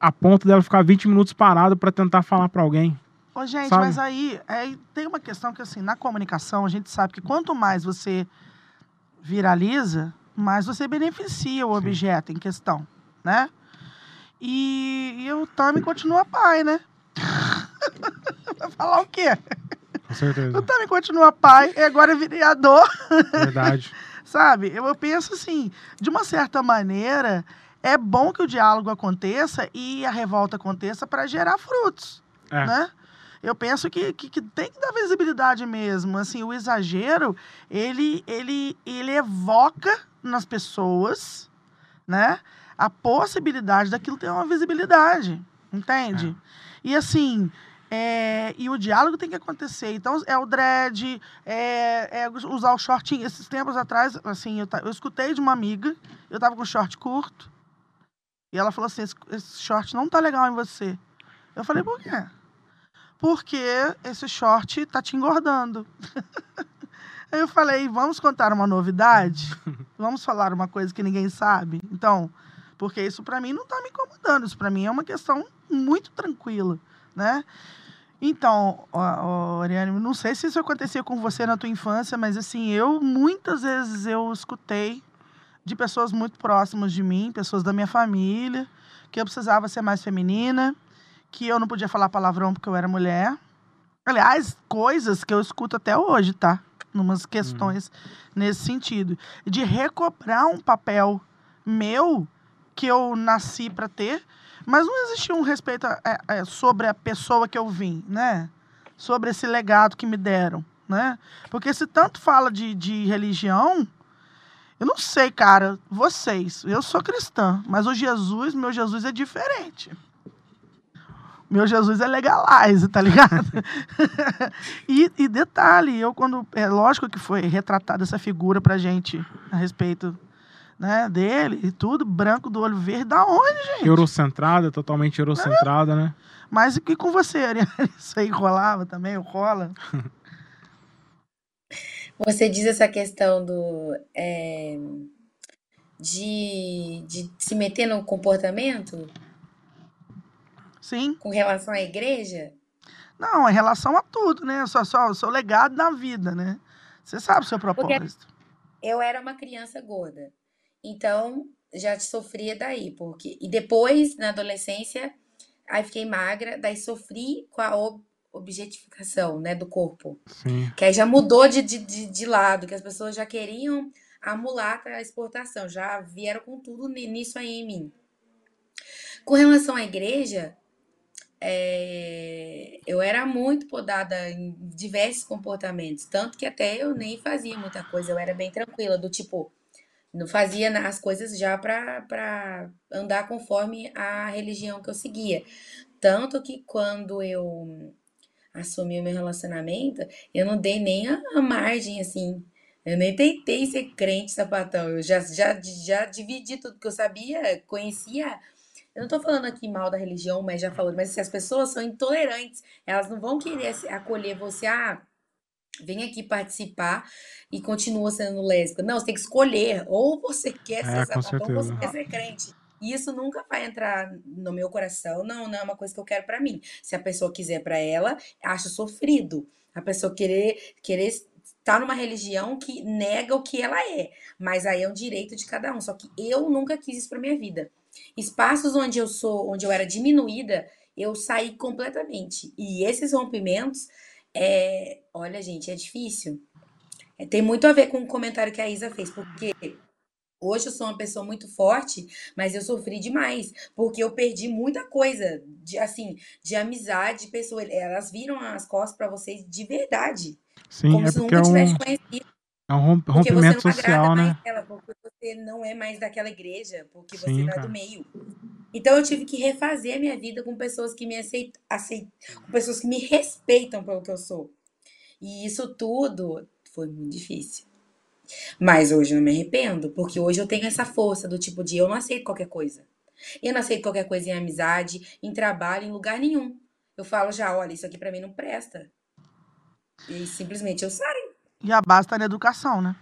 a ponto dela ficar 20 minutos parado para tentar falar para alguém. Ô, gente, sabe? mas aí, aí tem uma questão que, assim, na comunicação, a gente sabe que quanto mais você viraliza, mais você beneficia o Sim. objeto em questão, né? E, e o Tommy continua pai, né? <laughs> Vai falar o quê? Com certeza. Eu também continua pai e agora é vereador. Verdade. <laughs> Sabe? Eu, eu penso assim, de uma certa maneira, é bom que o diálogo aconteça e a revolta aconteça para gerar frutos, é. né? Eu penso que, que, que, tem que dar visibilidade mesmo. Assim, o exagero, ele, ele, ele evoca nas pessoas, né? A possibilidade daquilo ter uma visibilidade, entende? É. E assim, é, e o diálogo tem que acontecer. Então, é o dread, é, é usar o shortinho. Esses tempos atrás, assim, eu, eu escutei de uma amiga, eu tava com short curto, e ela falou assim: esse, esse short não tá legal em você. Eu falei, por quê? Porque esse short tá te engordando. <laughs> Aí eu falei, vamos contar uma novidade? <laughs> Vamos falar uma coisa que ninguém sabe? Então, porque isso para mim não tá me incomodando, isso para mim é uma questão muito tranquila, né? Então, Oriane, não sei se isso acontecia com você na tua infância, mas assim, eu muitas vezes eu escutei de pessoas muito próximas de mim, pessoas da minha família, que eu precisava ser mais feminina, que eu não podia falar palavrão porque eu era mulher. Aliás, coisas que eu escuto até hoje, tá? Numas questões hum. nesse sentido. De recobrar um papel meu que eu nasci para ter, mas não existia um respeito é, é, sobre a pessoa que eu vim, né? Sobre esse legado que me deram, né? Porque se tanto fala de, de religião, eu não sei, cara, vocês, eu sou cristã, mas o Jesus, meu Jesus é diferente. Meu Jesus é legalize, tá ligado? <laughs> e, e, detalhe, eu quando. É lógico que foi retratada essa figura pra gente a respeito né, dele e tudo, branco do olho verde, da onde, gente? Eurocentrada, totalmente eurocentrada, é. né? Mas e com você, Ariane? <laughs> Isso aí rolava também, rola? <laughs> Você diz essa questão do. É, de, de se meter no comportamento? Sim. Com relação à igreja? Não, em relação a tudo, né? Só, só o seu legado na vida, né? Você sabe o seu propósito. Porque eu era uma criança gorda. Então, já sofria daí, porque e depois na adolescência, aí fiquei magra, daí sofri com a ob objetificação, né, do corpo. Sim. Que aí já mudou de, de, de, de lado, que as pessoas já queriam a mulata a exportação, já vieram com tudo nisso aí em mim. Com relação à igreja, é, eu era muito podada em diversos comportamentos, tanto que até eu nem fazia muita coisa, eu era bem tranquila, do tipo, não fazia as coisas já para andar conforme a religião que eu seguia. Tanto que quando eu assumi o meu relacionamento, eu não dei nem a, a margem, assim. Eu nem tentei ser crente sapatão. Eu já, já, já dividi tudo que eu sabia, conhecia. Eu não tô falando aqui mal da religião, mas já falou. Mas se as pessoas são intolerantes, elas não vão querer acolher você. Ah, vem aqui participar e continua sendo lésbica. Não, você tem que escolher. Ou você quer ser é, sapatão ou você quer ser crente. E isso nunca vai entrar no meu coração, não, não é uma coisa que eu quero para mim. Se a pessoa quiser para ela, acho sofrido. A pessoa querer querer estar numa religião que nega o que ela é, mas aí é um direito de cada um. Só que eu nunca quis isso para minha vida. Espaços onde eu sou, onde eu era diminuída, eu saí completamente. E esses rompimentos, é, olha, gente, é difícil. É, tem muito a ver com o comentário que a Isa fez, porque Hoje eu sou uma pessoa muito forte, mas eu sofri demais, porque eu perdi muita coisa, de assim, de amizade, de pessoas, elas viram as costas para vocês de verdade. Sim, como é se nunca é um, tivesse conhecido. É um você rompimento não social, né? ela, porque você não é mais daquela igreja, porque você Sim, não é do meio. Então eu tive que refazer a minha vida com pessoas que me aceitam, aceit... com pessoas que me respeitam pelo que eu sou. E isso tudo foi muito difícil. Mas hoje eu não me arrependo, porque hoje eu tenho essa força do tipo de eu não aceito qualquer coisa. Eu não aceito qualquer coisa em amizade, em trabalho, em lugar nenhum. Eu falo já, olha, isso aqui pra mim não presta. E simplesmente eu saio. E a base tá na educação, né?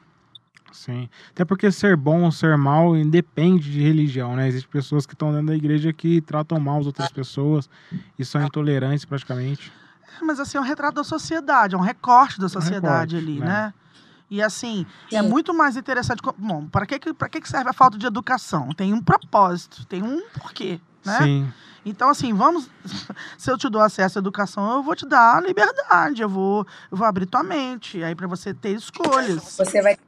Sim. Até porque ser bom ou ser mal independe de religião, né? Existem pessoas que estão dentro da igreja que tratam mal as outras pessoas e são intolerantes praticamente. É, Mas assim, é um retrato da sociedade, é um recorte da sociedade recorte, ali, né? né? E assim, é Sim. muito mais interessante. Bom, para que, que- pra que que serve a falta de educação? Tem um propósito, tem um porquê, né? Sim. Então, assim, vamos. <laughs> Se eu te dou acesso à educação, eu vou te dar a liberdade, eu vou, eu vou abrir tua mente, aí para você ter escolhas. Você vai ter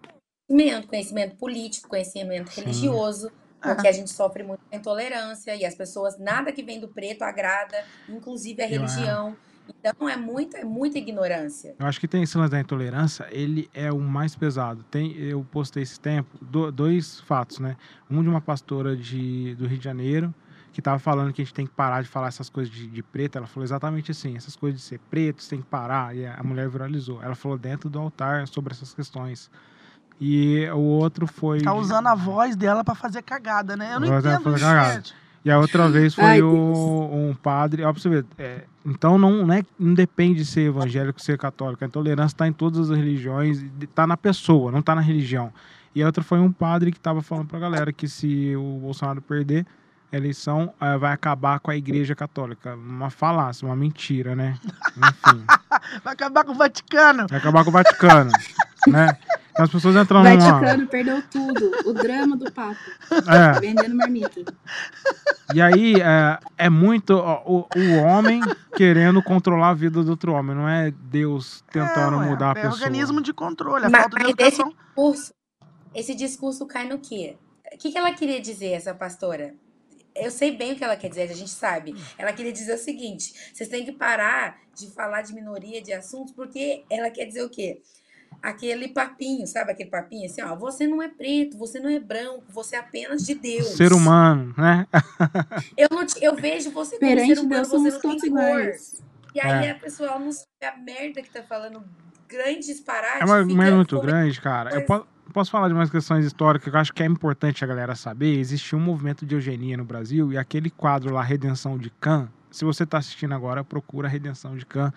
conhecimento, conhecimento político, conhecimento Sim. religioso, porque a gente sofre muito com intolerância e as pessoas, nada que vem do preto agrada, inclusive a Eu- religião. Então é muita, é muita ignorância. Eu acho que tem esse lance da intolerância, ele é o mais pesado. Tem, eu postei esse tempo do- dois fatos, né? Um de uma pastora de, do Rio de Janeiro, que tava falando que a gente tem que parar de falar essas coisas de, de preto. Ela falou exatamente assim: essas coisas de ser preto, você tem que parar. E a mulher viralizou. Ela falou dentro do altar sobre essas questões. E o outro foi. Tá usando a voz dela para fazer cagada, né? Eu não A entendo isso, gente. E a outra vez foi Ai, o, um padre. Ó, pra você ver. é, então não, não, é, não depende de ser evangélico, ser católico. A intolerância está em todas as religiões, está na pessoa, não está na religião. E a outra foi um padre que estava falando pra galera que se o Bolsonaro perder a eleição, eh, vai acabar com a igreja católica. Uma falácia, uma mentira, né? Enfim. <laughs> Vai acabar com o Vaticano. Vai acabar com o Vaticano, <laughs> né? As pessoas entram numa... Vaticano perdeu tudo. O drama do Papa. É, Vendendo marmita. E aí é, é muito ó, o, o homem querendo controlar a vida do outro homem, não é Deus tentando É, ué, mudar a é pessoa. organismo de controle, a Mas, falta de mas esse educação. discurso, esse discurso cai no quê? O que, que ela queria dizer, essa pastora? Eu sei bem o que ela quer dizer, a gente sabe. Ela queria dizer o seguinte: vocês têm que parar de falar de minoria, de assuntos, porque ela quer dizer o quê? Aquele papinho, sabe aquele papinho assim, ó, você não é preto, você não é branco, você é apenas de Deus. Ser humano, né? <laughs> Eu, não te- eu vejo você como Perante ser humano, Deus você somos não tem todos cor. iguais. E aí É. a pessoa não sabe a merda que tá falando, grandes disparates. É uma merda muito grande, cara. Eu coisa. Po- posso falar de umas questões históricas que eu acho que é importante a galera saber. Existia um movimento de eugenia no Brasil e aquele quadro lá, Redenção de Can. Se você está assistindo agora, procura Redenção de Can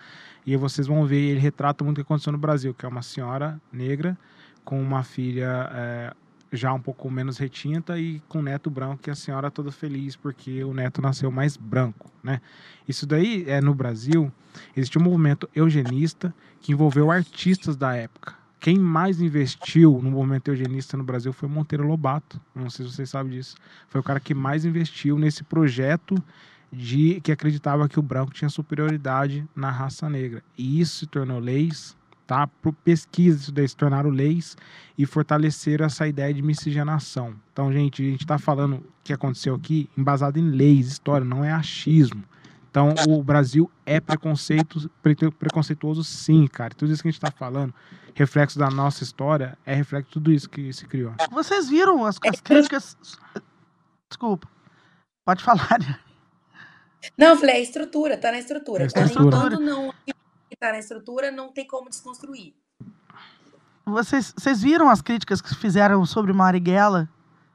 e vocês vão ver. Ele retrata muito o que aconteceu no Brasil, que é uma senhora negra com uma filha é, já um pouco menos retinta e com um neto branco, que a senhora toda feliz porque o neto nasceu mais branco, né? Isso daí é no Brasil. Existe um movimento eugenista que envolveu artistas da época. Quem mais investiu no movimento eugenista no Brasil foi Monteiro Lobato. Não sei se vocês sabem disso. Foi o cara que mais investiu nesse projeto de que acreditava que o branco tinha superioridade na raça negra. E isso se tornou leis, tá? Por pesquisa isso daí se tornaram leis e fortaleceram essa ideia de miscigenação. Então, gente, a gente está falando o que aconteceu aqui embasado em leis, história, não é achismo. Então, o Brasil é preconceito, pre- preconceituoso sim, cara. Tudo isso que a gente está falando, reflexo da nossa história, é reflexo de tudo isso que se criou. Vocês viram as, as críticas. Desculpa. Pode falar. né? Não, eu falei, é estrutura, tá na estrutura. É estrutura. Enquanto não que tá na estrutura, não tem como desconstruir. Vocês, vocês viram as críticas que fizeram sobre Marighella?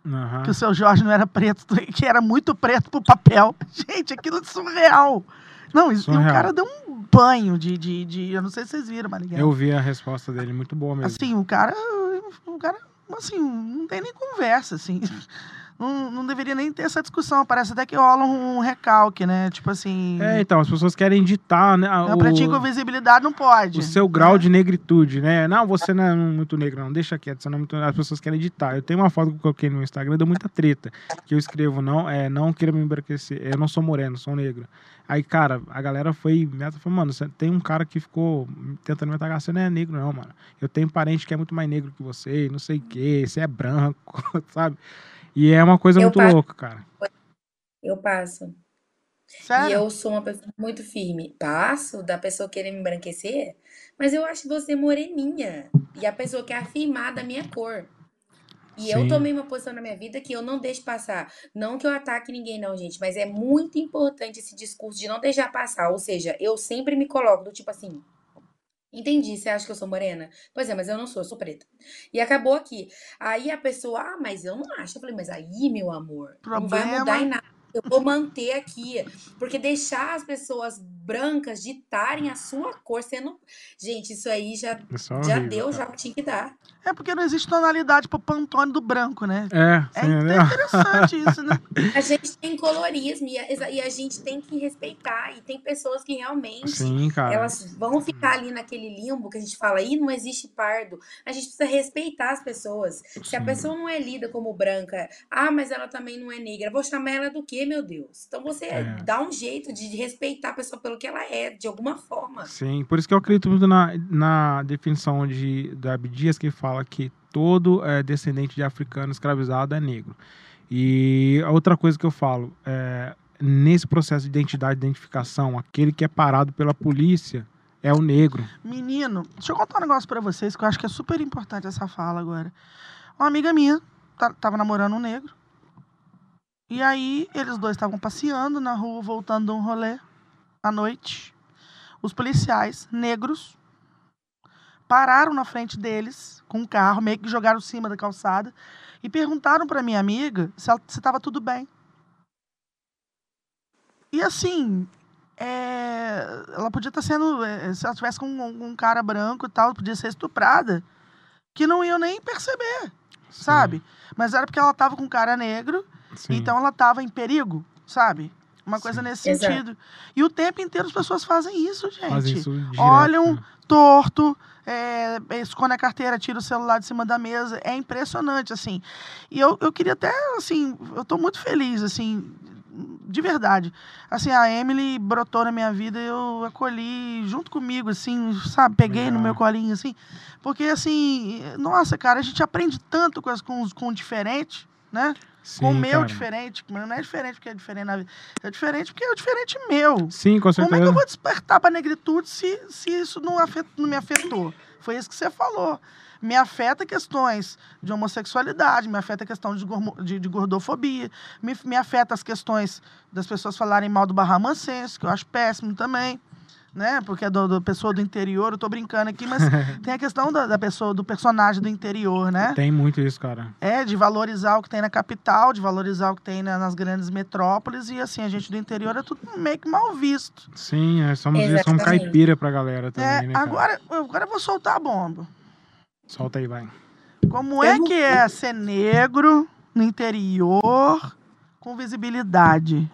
Aham. Que o seu Jorge não era preto, <laughs> que era muito preto pro papel. Gente, aquilo é surreal. Não, isso, e o Surreal. cara deu um banho de, de, de- Eu não sei se vocês viram, Marighella. Eu vi a resposta dele, muito boa mesmo. Assim, o cara. O cara, assim, não tem nem conversa, assim. Não, não deveria nem ter essa discussão. Parece até que rola um recalque, né? Tipo assim. É, então, as pessoas querem ditar, né? Não, pra ti com visibilidade não pode. o seu grau de negritude, né? Não, você não é muito negro, não. Deixa quieto, você não é muito As pessoas querem editar. Eu tenho uma foto que eu coloquei no Instagram, deu muita treta. Que eu escrevo, não, é, não queira me embranquecer. Eu não sou moreno, sou negro. Aí, cara, a galera foi. Meta falou, mano, você tem um cara que ficou tentando me atacar. Você não é negro, não, mano. Eu tenho parente que é muito mais negro que você, não sei o quê, você é branco, <laughs> sabe? E é uma coisa Eu muito passo. louca, cara. Eu passo. E Sério? eu sou uma pessoa muito firme. Passo da pessoa querer me embranquecer, mas eu acho você moreninha. E a pessoa quer afirmar da minha cor. E eu Sim. tomei uma posição na minha vida que eu não deixo passar. Não que eu ataque ninguém, não, gente, mas é muito importante esse discurso de não deixar passar. Ou seja, eu sempre me coloco do tipo assim. Entendi, você acha que eu sou morena? Pois é, mas eu não sou, eu sou preta. E acabou aqui. Aí a pessoa, ah, mas eu não acho. Eu falei, mas aí, meu amor, não vai Problema. mudar em nada. Eu vou manter aqui. Porque deixar as pessoas brancas ditarem a sua cor, sendo. Gente, isso aí já, Isso é já deu, cara. já tinha que dar. É porque não existe tonalidade pro Pantone do branco, né? É, É sim, entendeu? interessante isso, né? <laughs> A gente tem colorismo e a, e a gente tem que respeitar. E tem pessoas que realmente. Sim. Elas vão ficar ali naquele limbo que a gente fala, ih, não existe pardo. A gente precisa respeitar as pessoas. Se a Sim. pessoa não é lida como branca, ah, mas ela também não é negra, vou chamar ela do quê, meu Deus? Então você É. dá um jeito de respeitar a pessoa pelo que ela é, de alguma forma. Sim, por isso que eu acredito muito na, na definição de, da Abdias, que fala que todo eh, descendente de africano escravizado é negro. E a outra coisa que eu falo, é, nesse processo de identidade, identificação, aquele que é parado pela polícia é o negro. Menino, deixa eu contar um negócio pra vocês que eu acho que é super importante essa fala agora. Uma amiga minha tá- tava namorando um negro. E aí, eles dois estavam passeando na rua, voltando de um rolê à noite. Os policiais negros pararam na frente deles com um carro, meio que jogaram em cima da calçada e perguntaram pra minha amiga se estava tudo bem. E assim, é, ela podia estar sendo, é, se ela tivesse com um, um cara branco e tal, podia ser estuprada, que não iam nem perceber, Sim, sabe? Mas era porque ela estava com um cara negro, sim. então ela estava em perigo, sabe? Uma coisa Sim. nesse Exato. sentido. E o tempo inteiro as pessoas fazem isso, gente. Fazem isso direto, olham né? torto, é, esconde a carteira, tira o celular de cima da mesa. É impressionante, assim. E eu, eu queria até, assim, eu tô muito feliz, assim, de verdade. Assim, a Emily brotou na minha vida e eu acolhi junto comigo, assim, sabe? Peguei no Legal. meu colinho, assim. Porque, assim, nossa, cara, a gente aprende tanto com, as- com, os- com o diferente, né? Sim, com o meu cara. diferente. Mas não é diferente porque é diferente na vida. É diferente porque é o diferente meu. Sim, com Como é que certeza. eu vou despertar pra negritude se, se isso não, afet- não me afetou? Foi isso que você falou. Me afeta questões de homossexualidade, me afeta a questão de, gormo- de- de gordofobia, me, me afeta as questões das pessoas falarem mal do Barramancense, que eu acho péssimo também, né? Porque é do, do pessoa do interior, eu tô brincando aqui, mas <laughs> tem a questão da, da pessoa, do personagem do interior, né? Tem muito isso, cara. É, de valorizar o que tem na capital, de valorizar o que tem na- nas grandes metrópoles, e assim, a gente do interior é tudo meio que mal visto. Sim, é, somos, somos Exatamente. caipira pra galera também, É, né, cara? agora, agora eu vou soltar a bomba. Solta aí, vai. Como é que é ser negro no interior com visibilidade?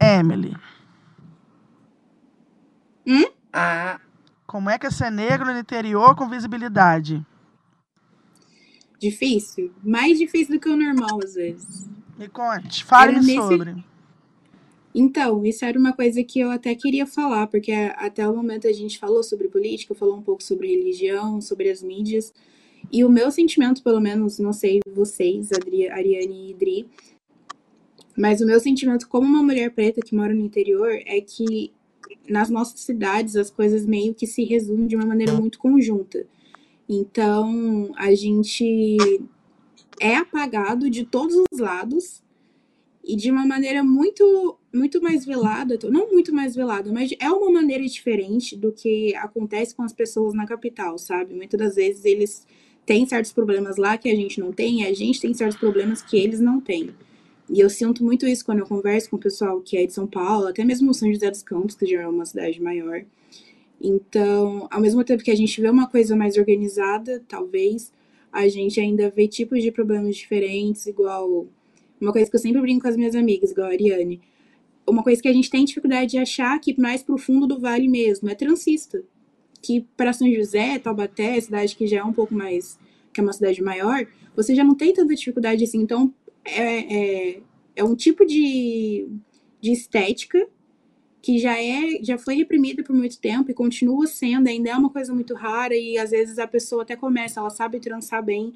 Emily, Ah, como é que é ser negro no interior com visibilidade? Difícil. Mais difícil do que o normal, às vezes. Me conte, Era nesse- sobre. Então, isso era uma coisa que eu até queria falar, porque até o momento a gente falou sobre política, falou um pouco sobre religião, sobre as mídias. E o meu sentimento, pelo menos, não sei vocês, Adri, Ariane e Dri, mas o meu sentimento como uma mulher preta que mora no interior é que nas nossas cidades as coisas meio que se resumem de uma maneira muito conjunta. Então, a gente é apagado de todos os lados e de uma maneira muito muito mais velada, não muito mais velada, mas é uma maneira diferente do que acontece com as pessoas na capital, sabe? Muitas das vezes eles têm certos problemas lá que a gente não tem, e a gente tem certos problemas que eles não têm. E eu sinto muito isso quando eu converso com o pessoal que é de São Paulo, até mesmo São José dos Campos, que já é uma cidade maior. Então, ao mesmo tempo que a gente vê uma coisa mais organizada, talvez, a gente ainda vê tipos de problemas diferentes, igual Uma coisa que eu sempre brinco com as minhas amigas, igual a Ariane. Uma coisa que a gente tem dificuldade de achar que mais pro fundo do vale mesmo é transista. Que para São José, Taubaté, cidade que já é um pouco mais. que é uma cidade maior, você já não tem tanta dificuldade assim. Então, é, é, é um tipo de, de estética que já é já foi reprimida por muito tempo e continua sendo, ainda é uma coisa muito rara e às vezes a pessoa até começa, ela sabe trançar bem,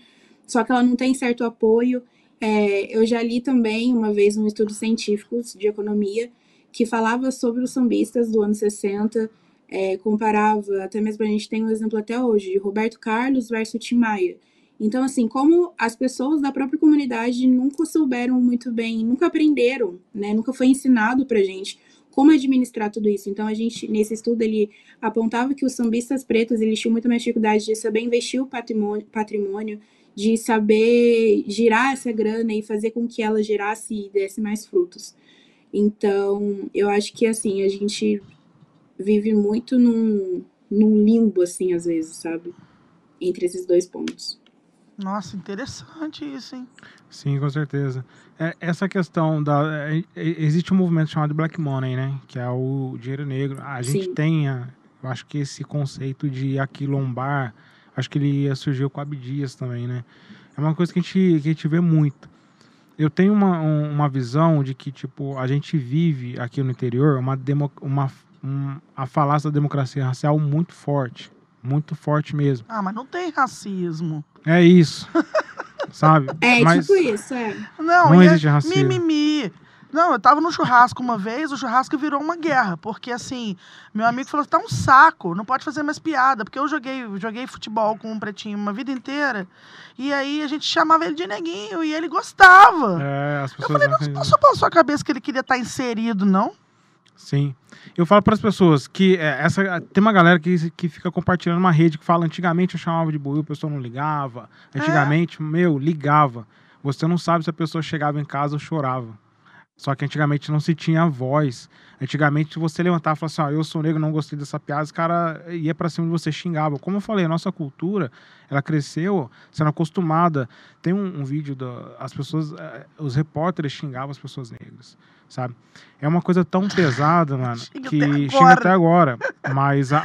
só que ela não tem certo apoio. É, eu já li também uma vez um estudo científico de economia que falava sobre os sambistas do ano 60, é, comparava, até mesmo a gente tem um exemplo até hoje, de Roberto Carlos versus Tim Maia. Então, assim, como as pessoas da própria comunidade nunca souberam muito bem, nunca aprenderam, né? Nunca foi ensinado pra gente como administrar tudo isso. Então, a gente, nesse estudo, ele apontava que os sambistas pretos, eles tinham muito mais dificuldade de saber investir o patrimônio, patrimônio de saber girar essa grana e fazer com que ela girasse e desse mais frutos. Então, eu acho que, assim, a gente vive muito num, num limbo, assim, às vezes, sabe? Entre esses dois pontos. Nossa, interessante isso, hein? Sim, com certeza. É, essa questão da. É, é, existe um movimento chamado Black Money, né? Que é o dinheiro negro. A gente Sim. tem, a- eu acho que esse conceito de aquilombar, acho que ele surgiu com Abdias também, né? É uma coisa que a gente, que a gente vê muito. Eu tenho uma, um- uma visão de que, tipo, a gente vive aqui no interior uma, demo, uma um, a falácia da democracia racial muito forte. Muito forte mesmo. Ah, mas não tem racismo. É isso. <laughs> sabe? É, Mas- tipo isso, é. Não, Não e é existe racismo. mimimi. Não, eu tava no churrasco uma vez, o churrasco virou uma guerra, porque assim, meu amigo falou, tá um saco, não pode fazer mais piada, porque eu joguei, joguei futebol com um pretinho uma vida inteira, e aí a gente chamava ele de neguinho, e ele gostava. É, as eu pessoas falei, não não passou pela sua cabeça que ele queria estar inserido, não? Sim. Eu falo para as pessoas que é, essa tem uma galera que, que fica compartilhando uma rede que fala antigamente eu chamava de buiu, a pessoa não ligava. Antigamente, meu, ligava. Você não sabe se a pessoa chegava em casa ou chorava. Só que antigamente não se tinha voz. Antigamente, se você levantava e falava assim, ó, eu sou negro, não gostei dessa piada, os cara ia pra cima de você, xingava. Como eu falei, a nossa cultura, ela cresceu sendo acostumada. Tem um, um vídeo da as pessoas, eh, os repórteres xingavam as pessoas negras, sabe? É uma coisa tão pesada, <laughs> mano, Xinga que até chega até agora. Mas a,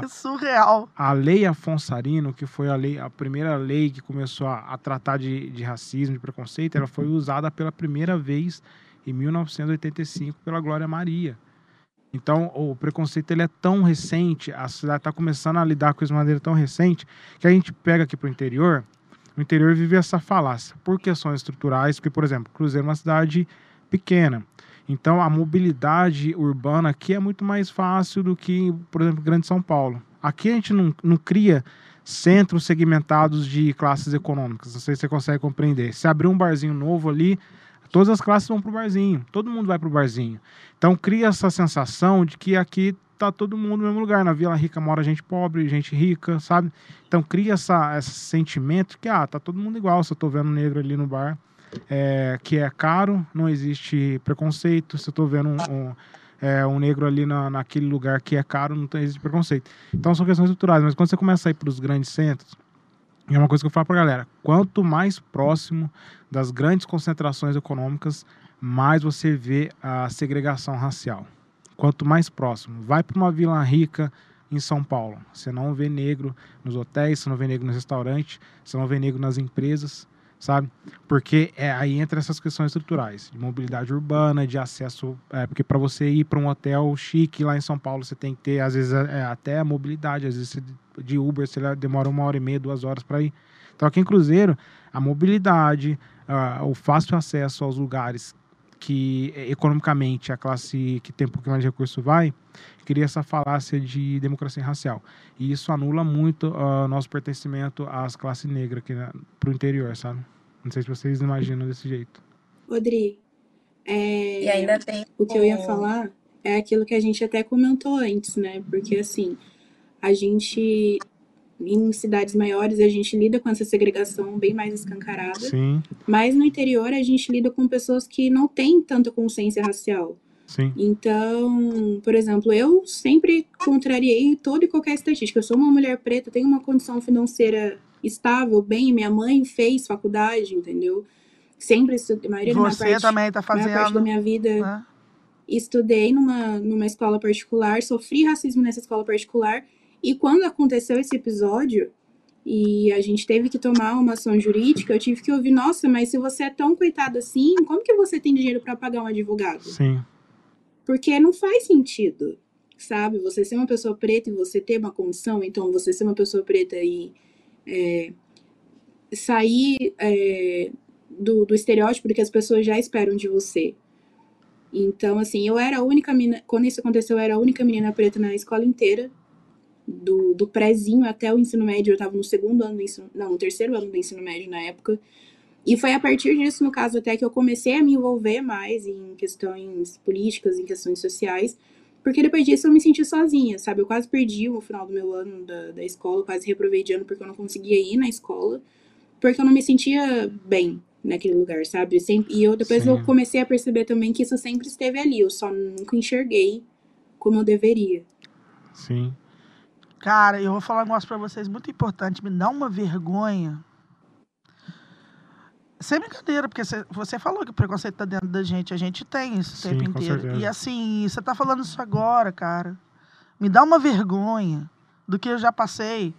a, É surreal. a lei Afonso Arino, que foi a, lei, a primeira lei que começou a, a tratar de, de racismo, de preconceito, ela foi usada pela primeira vez em 1985 pela Glória Maria. Então, o preconceito ele é tão recente, a cidade está começando a lidar com isso de maneira tão recente, que a gente pega aqui para o interior, o interior vive essa falácia, por questões estruturais, porque, por exemplo, Cruzeiro é uma cidade pequena. Então, a mobilidade urbana aqui é muito mais fácil do que, por exemplo, Grande São Paulo. Aqui a gente não, não cria centros segmentados de classes econômicas. Não sei se você consegue compreender. Se abrir um barzinho novo ali, todas as classes vão pro barzinho. Todo mundo vai pro barzinho. Então, cria essa sensação de que aqui tá todo mundo no mesmo lugar. Na Vila Rica mora gente pobre, gente rica, sabe? Então, cria essa, esse sentimento que, ah, tá todo mundo igual. Se eu tô vendo negro ali no bar, é, que é caro, não existe preconceito. Se eu tô vendo um, um, é, um negro ali na, naquele lugar que é caro, não tem, existe preconceito. Então são questões culturais, mas quando você começa a ir para os grandes centros, é uma coisa que eu falo pra galera, quanto mais próximo das grandes concentrações econômicas, mais você vê a segregação racial. Quanto mais próximo, vai para uma vila rica em São Paulo, você não vê negro nos hotéis, você não vê negro nos restaurantes, você não vê negro nas empresas, sabe? Porque é, aí entra essas questões estruturais, de mobilidade urbana, de acesso, é, porque para você ir para um hotel chique lá em São Paulo, você tem que ter, às vezes, é, até a mobilidade, às vezes de Uber você demora uma hora e meia, duas horas para ir. Então aqui em Cruzeiro, a mobilidade, o fácil acesso aos lugares que eh, economicamente a classe que tem um pouquinho mais de recurso vai, cria essa falácia de democracia racial. E isso anula muito o nosso pertencimento às classes negras aqui para o interior, sabe? Não sei se vocês imaginam desse jeito. Rodri, é, E ainda tem o que eu ia falar é aquilo que a gente até comentou antes, né? Porque assim, a gente em cidades maiores a gente lida com essa segregação bem mais escancarada, Sim, mas no interior a gente lida com pessoas que não têm tanta consciência racial. sim. Então, por exemplo, eu sempre contrariei toda e qualquer estatística. Eu sou uma mulher preta, tenho uma condição financeira estável, bem, minha mãe fez faculdade, entendeu? sempre estudei, a maioria da minha Você parte, também tá a maior parte da fazendo. minha vida né? estudei numa, numa escola particular, sofri racismo nessa escola particular, e quando aconteceu esse episódio e a gente teve que tomar uma ação jurídica, eu tive que ouvir, nossa, mas se você é tão coitado assim, como que você tem dinheiro para pagar um advogado? Sim. Porque não faz sentido, sabe? Você ser uma pessoa preta e você ter uma condição, então você ser uma pessoa preta e é, sair é, do, do estereótipo que as pessoas já esperam de você. Então, assim, eu era a única menina. Quando isso aconteceu, eu era a única menina preta na escola inteira. Do, do prézinho até o ensino médio, eu tava no segundo ano do ensino. Não, no terceiro ano do ensino médio na época. E foi a partir disso, no caso, até que eu comecei a me envolver mais em questões políticas, em questões sociais. Porque depois disso eu me senti sozinha, sabe? Eu quase perdi o final do meu ano da, da escola, quase reprovei de ano porque eu não conseguia ir na escola, porque eu não me sentia bem naquele lugar, sabe? Sempre, e eu depois Sim. eu comecei a perceber também que isso sempre esteve ali, eu só nunca enxerguei como eu deveria. Sim. Cara, eu vou falar um negócio pra vocês muito importante. Me dá uma vergonha. Sem brincadeira, porque cê- você falou que o preconceito tá dentro da gente. A gente tem isso o Sim, tempo inteiro. certeza. E assim, você tá falando isso agora, cara. Me dá uma vergonha do que eu já passei,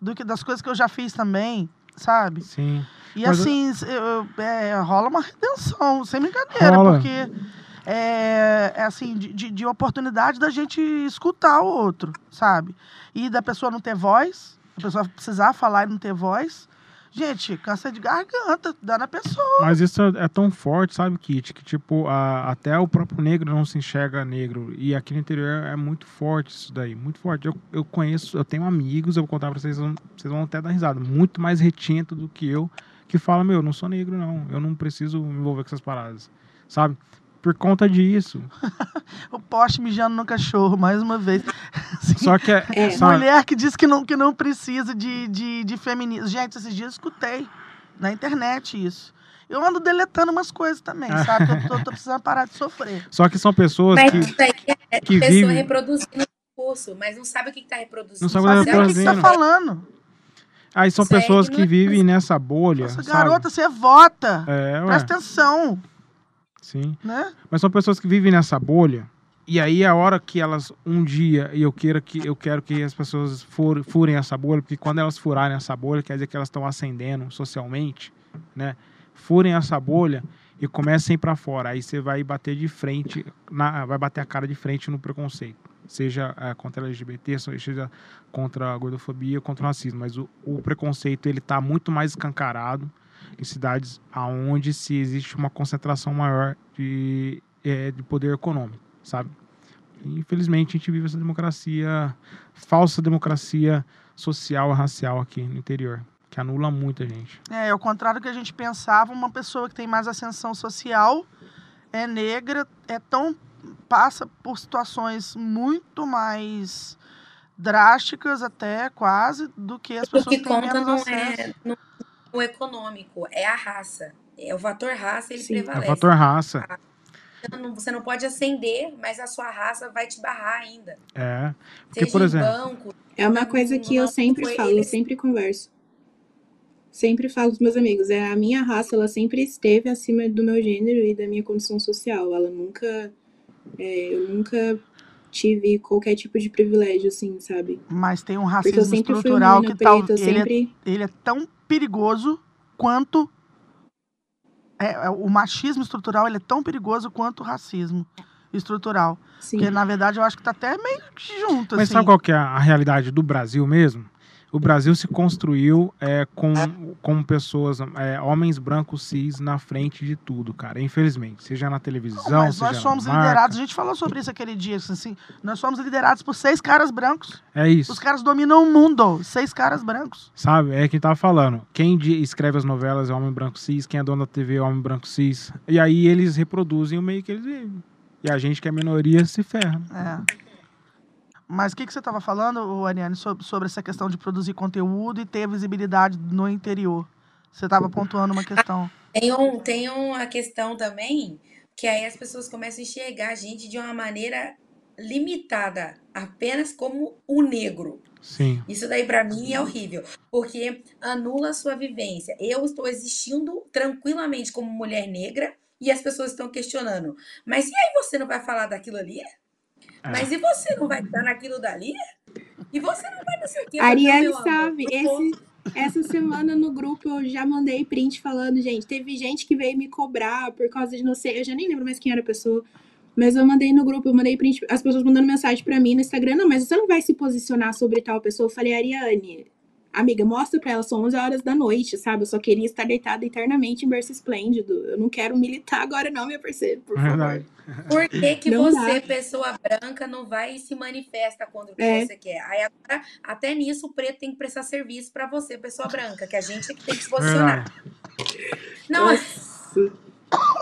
do que das coisas que eu já fiz também, sabe? Sim. E Mas eu- assim, s- eu- é, rola uma redenção, sem brincadeira, Rola. porque é, é assim, de, de- de oportunidade da gente escutar o outro, sabe? E da pessoa não ter voz, a pessoa precisar falar e não ter voz. Gente, câncer de garganta, dá na pessoa. Mas isso é é tão forte, sabe, Kit? Que, tipo, a- até o próprio negro não se enxerga negro. E aqui no interior é muito forte isso daí, muito forte. Eu, eu conheço, eu tenho amigos, eu vou contar pra vocês, vocês vão até dar risada, muito mais retinto do que eu, que fala, meu, eu não sou negro, não. Eu não preciso me envolver com essas paradas, sabe? Por conta disso. <laughs> O poste mijando no cachorro, mais uma vez. <laughs> Assim, Só que é, É. sabe? Mulher que diz que não, que não precisa de, de, de feminismo. Gente, esses dias eu escutei na internet isso. Eu ando deletando umas coisas também, sabe? Eu tô, tô precisando parar de sofrer. Só que são pessoas Mas que. isso aí é que pessoa vive- reproduzindo o curso, mas não sabe o que está reproduzindo. Não sabe Sabe o que o que tá falando? Aí são pessoas que vivem nessa bolha. Nossa, sabe? garota, você vota. É, ué. Presta atenção, Sim. né? Mas são pessoas que vivem nessa bolha. E aí a hora que elas um dia e eu quero que eu quero que as pessoas fur, furem essa bolha, porque quando elas furarem essa bolha, quer dizer que elas estão ascendendo socialmente, né? Furem essa bolha e comecem para fora. Aí você vai bater de frente, na, vai bater a cara de frente no preconceito, seja eh, contra LGBT, seja contra a gordofobia, contra o racismo. Mas o, o preconceito ele está muito mais escancarado em cidades aonde se existe uma concentração maior de, eh, de poder econômico, sabe? E, infelizmente a gente vive essa democracia, falsa democracia social e racial aqui no interior, que anula muita gente. É, ao contrário do que a gente pensava, uma pessoa que tem mais ascensão social, é negra, é tão passa por situações muito mais drásticas até quase do que as O pessoas que que têm conta menos não acesso. é no- o econômico, é a raça. É o fator raça, ele Sim. É o É prevalece. fator raça. Você não- Você não pode ascender, mas a sua raça vai te barrar ainda. É. Porque, Seja por em exemplo, banco, É uma coisa que eu sempre falo, eu sempre converso. Sempre falo com os meus amigos. É, a minha raça, ela sempre esteve acima do meu gênero e da minha condição social. Ela nunca. é, eu nunca tive qualquer tipo de privilégio, assim, sabe? Mas tem um racismo sempre estrutural que tal, preta, eu ele, é, sempre. ele é tão perigoso quanto é, é, o machismo estrutural ele é tão perigoso quanto o racismo estrutural. Sim. Porque, na verdade, eu acho que tá até meio que junto, mas assim. sabe qual que é a realidade do Brasil mesmo? O Brasil se construiu é, com, com pessoas, é, homens brancos cis na frente de tudo, cara. Infelizmente. Seja na televisão, Mas seja nós somos marca. liderados, a gente falou sobre isso aquele dia, assim, nós somos liderados por seis caras brancos. É isso. Os caras dominam o mundo, seis caras brancos. Sabe? É quem tava falando. Quem escreve as novelas é homem branco cis, quem é dono da TV é homem branco cis. E aí eles reproduzem o meio que eles vivem. E a gente que é minoria se ferra. É. Mas o que, que você estava falando, Ariane, sobre, sobre essa questão de produzir conteúdo e ter visibilidade no interior? Você estava pontuando uma questão. Tem, um, tem uma questão também que aí as pessoas começam a enxergar a gente de uma maneira limitada, apenas como o negro. Sim. Isso daí pra mim é horrível, porque anula a sua vivência. Eu estou existindo tranquilamente como mulher negra e as pessoas estão questionando. Mas e aí você não vai falar daquilo ali? Mas e você não vai estar naquilo dali? E você não vai não sei o quê? Então, Ariane sabe, esse, essa semana no grupo eu já mandei print falando, gente, teve gente que veio me cobrar por causa de não sei, eu já nem lembro mais quem era a pessoa, mas eu mandei no grupo, eu mandei print, as pessoas mandando mensagem pra mim no Instagram, não, mas você não vai se posicionar sobre tal pessoa. Eu falei, Ariane, amiga, mostra pra ela, são 11 horas da noite, sabe? Eu só queria estar deitada eternamente em berço esplêndido. Eu não quero militar agora não, minha parceira, por favor. Por que, que Não você, dá. pessoa branca, não vai e se manifesta contra o que É. você quer? Aí agora, até nisso, o preto tem que prestar serviço pra você, pessoa branca, que a gente é que tem que se posicionar. Não,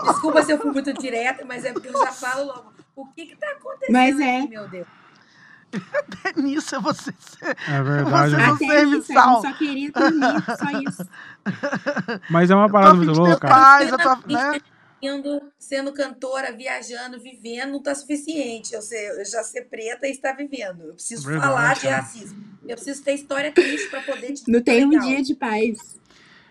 desculpa se eu fui muito direta, mas é porque eu já falo logo. O que que tá acontecendo Mas é. aqui, meu Deus? Até <laughs> nisso você ser, É verdade. Você não- Até serviçal. isso, a gente só queria dormir, só isso. Mas é uma parada muito louca. paz, eu tô, né? Indo, sendo cantora, viajando, vivendo, não tá suficiente. Eu, ser, eu já ser preta e estar vivendo. Eu preciso Verdade, falar de cara. racismo. Eu preciso ter história triste pra poder te Não tem um legal. dia de paz.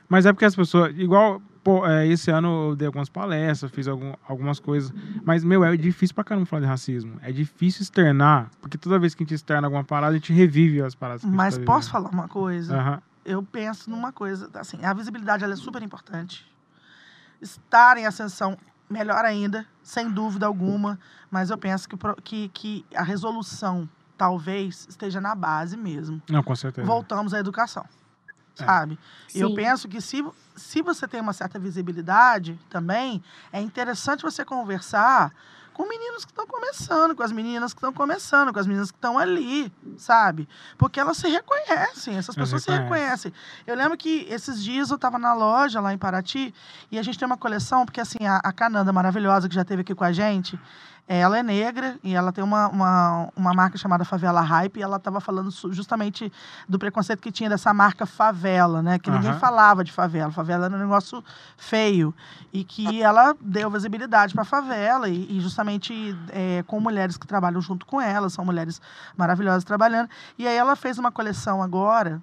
Mas é porque as pessoas, igual, pô, é, esse ano eu dei algumas palestras, fiz algum- algumas coisas, mas, meu, é difícil pra caramba falar de racismo. É difícil externar, porque toda vez que a gente externa alguma parada, a gente revive as paradas Mas tá posso falar uma coisa? Aham. eu penso numa coisa, assim, a visibilidade ela é super importante. Estar em ascensão, melhor ainda, sem dúvida alguma, mas eu penso que, que, que a resolução talvez esteja na base mesmo. Não, com certeza. Voltamos à educação. Sabe? E eu Sim. penso que se, se você tem uma certa visibilidade também, é interessante você conversar com meninos que estão começando, com as meninas que estão começando, com as meninas que estão ali, sabe? Porque elas se reconhecem, essas pessoas se reconhecem. Eu lembro que esses dias eu estava na loja lá em Paraty e a gente tem uma coleção, porque assim, a, a Cananda maravilhosa que já esteve aqui com a gente, ela é negra e ela tem uma, uma, uma marca chamada Favela Hype e ela estava falando justamente do preconceito que tinha dessa marca favela, né? Que ninguém Aham. falava de favela. Favela era um negócio feio. E que ela deu visibilidade para a favela e, e justamente é, com mulheres que trabalham junto com ela, são mulheres maravilhosas trabalhando. E aí ela fez uma coleção agora.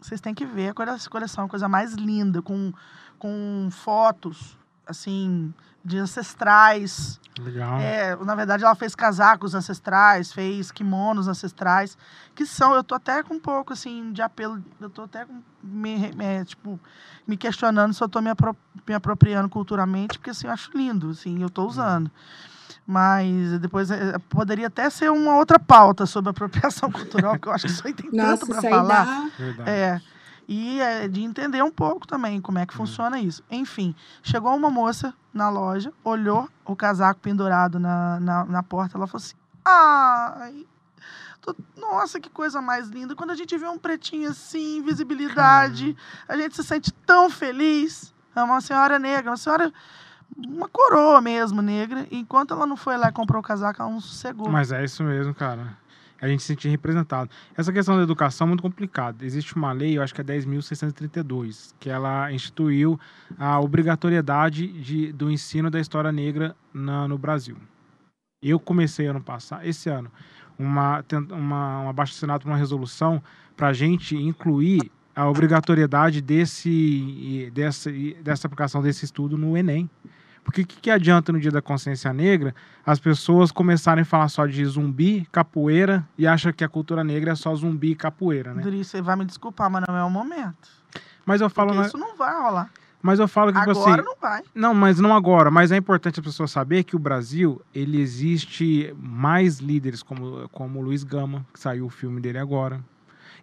Vocês têm que ver a coleção, a coisa mais linda, com, com fotos, assim, de ancestrais. Legal. É, na verdade, ela fez casacos ancestrais, fez kimonos ancestrais, que são, eu tô até com um pouco, assim, de apelo, eu tô até com- me, me- tipo, me questionando se eu tô me, apro- me apropriando culturalmente, porque, assim, eu acho lindo, assim, eu tô usando. Mas depois eh, poderia até ser uma outra pauta sobre apropriação <laughs> cultural, que eu acho que isso aí tem Nossa, tanto para falar. dá. É. E é, de entender um pouco também como é que funciona isso. Enfim, chegou uma moça na loja, olhou o casaco pendurado na, na, na porta, ela falou assim: Ai, tô- nossa, que coisa mais linda. Quando a gente vê um pretinho assim, visibilidade, a gente se sente tão feliz. É uma senhora negra, uma senhora. Uma coroa mesmo, negra. Enquanto ela não foi lá e comprou o casaco, ela não sossegou. Mas é isso mesmo, cara. A gente se sentir representado. Essa questão da educação é muito complicada. Existe uma lei, eu acho que é 10.632, que ela instituiu a obrigatoriedade de, do ensino da história negra na- no Brasil. Eu comecei ano passado, esse ano, uma, uma, um abaixo assinado uma resolução para a gente incluir a obrigatoriedade desse, dessa, dessa aplicação desse estudo no Enem. Porque o que, que adianta no dia da consciência negra as pessoas começarem a falar só de zumbi, capoeira e acham que a cultura negra é só zumbi e capoeira, né? Dri, você vai me desculpar, mas não é o momento. Mas eu falo, Porque isso não vai rolar. mas eu falo que tipo Agora assim, não vai. não, mas não agora. Mas é importante a pessoa saber que o Brasil, ele existe mais líderes como, como o Luiz Gama, que saiu o filme dele agora.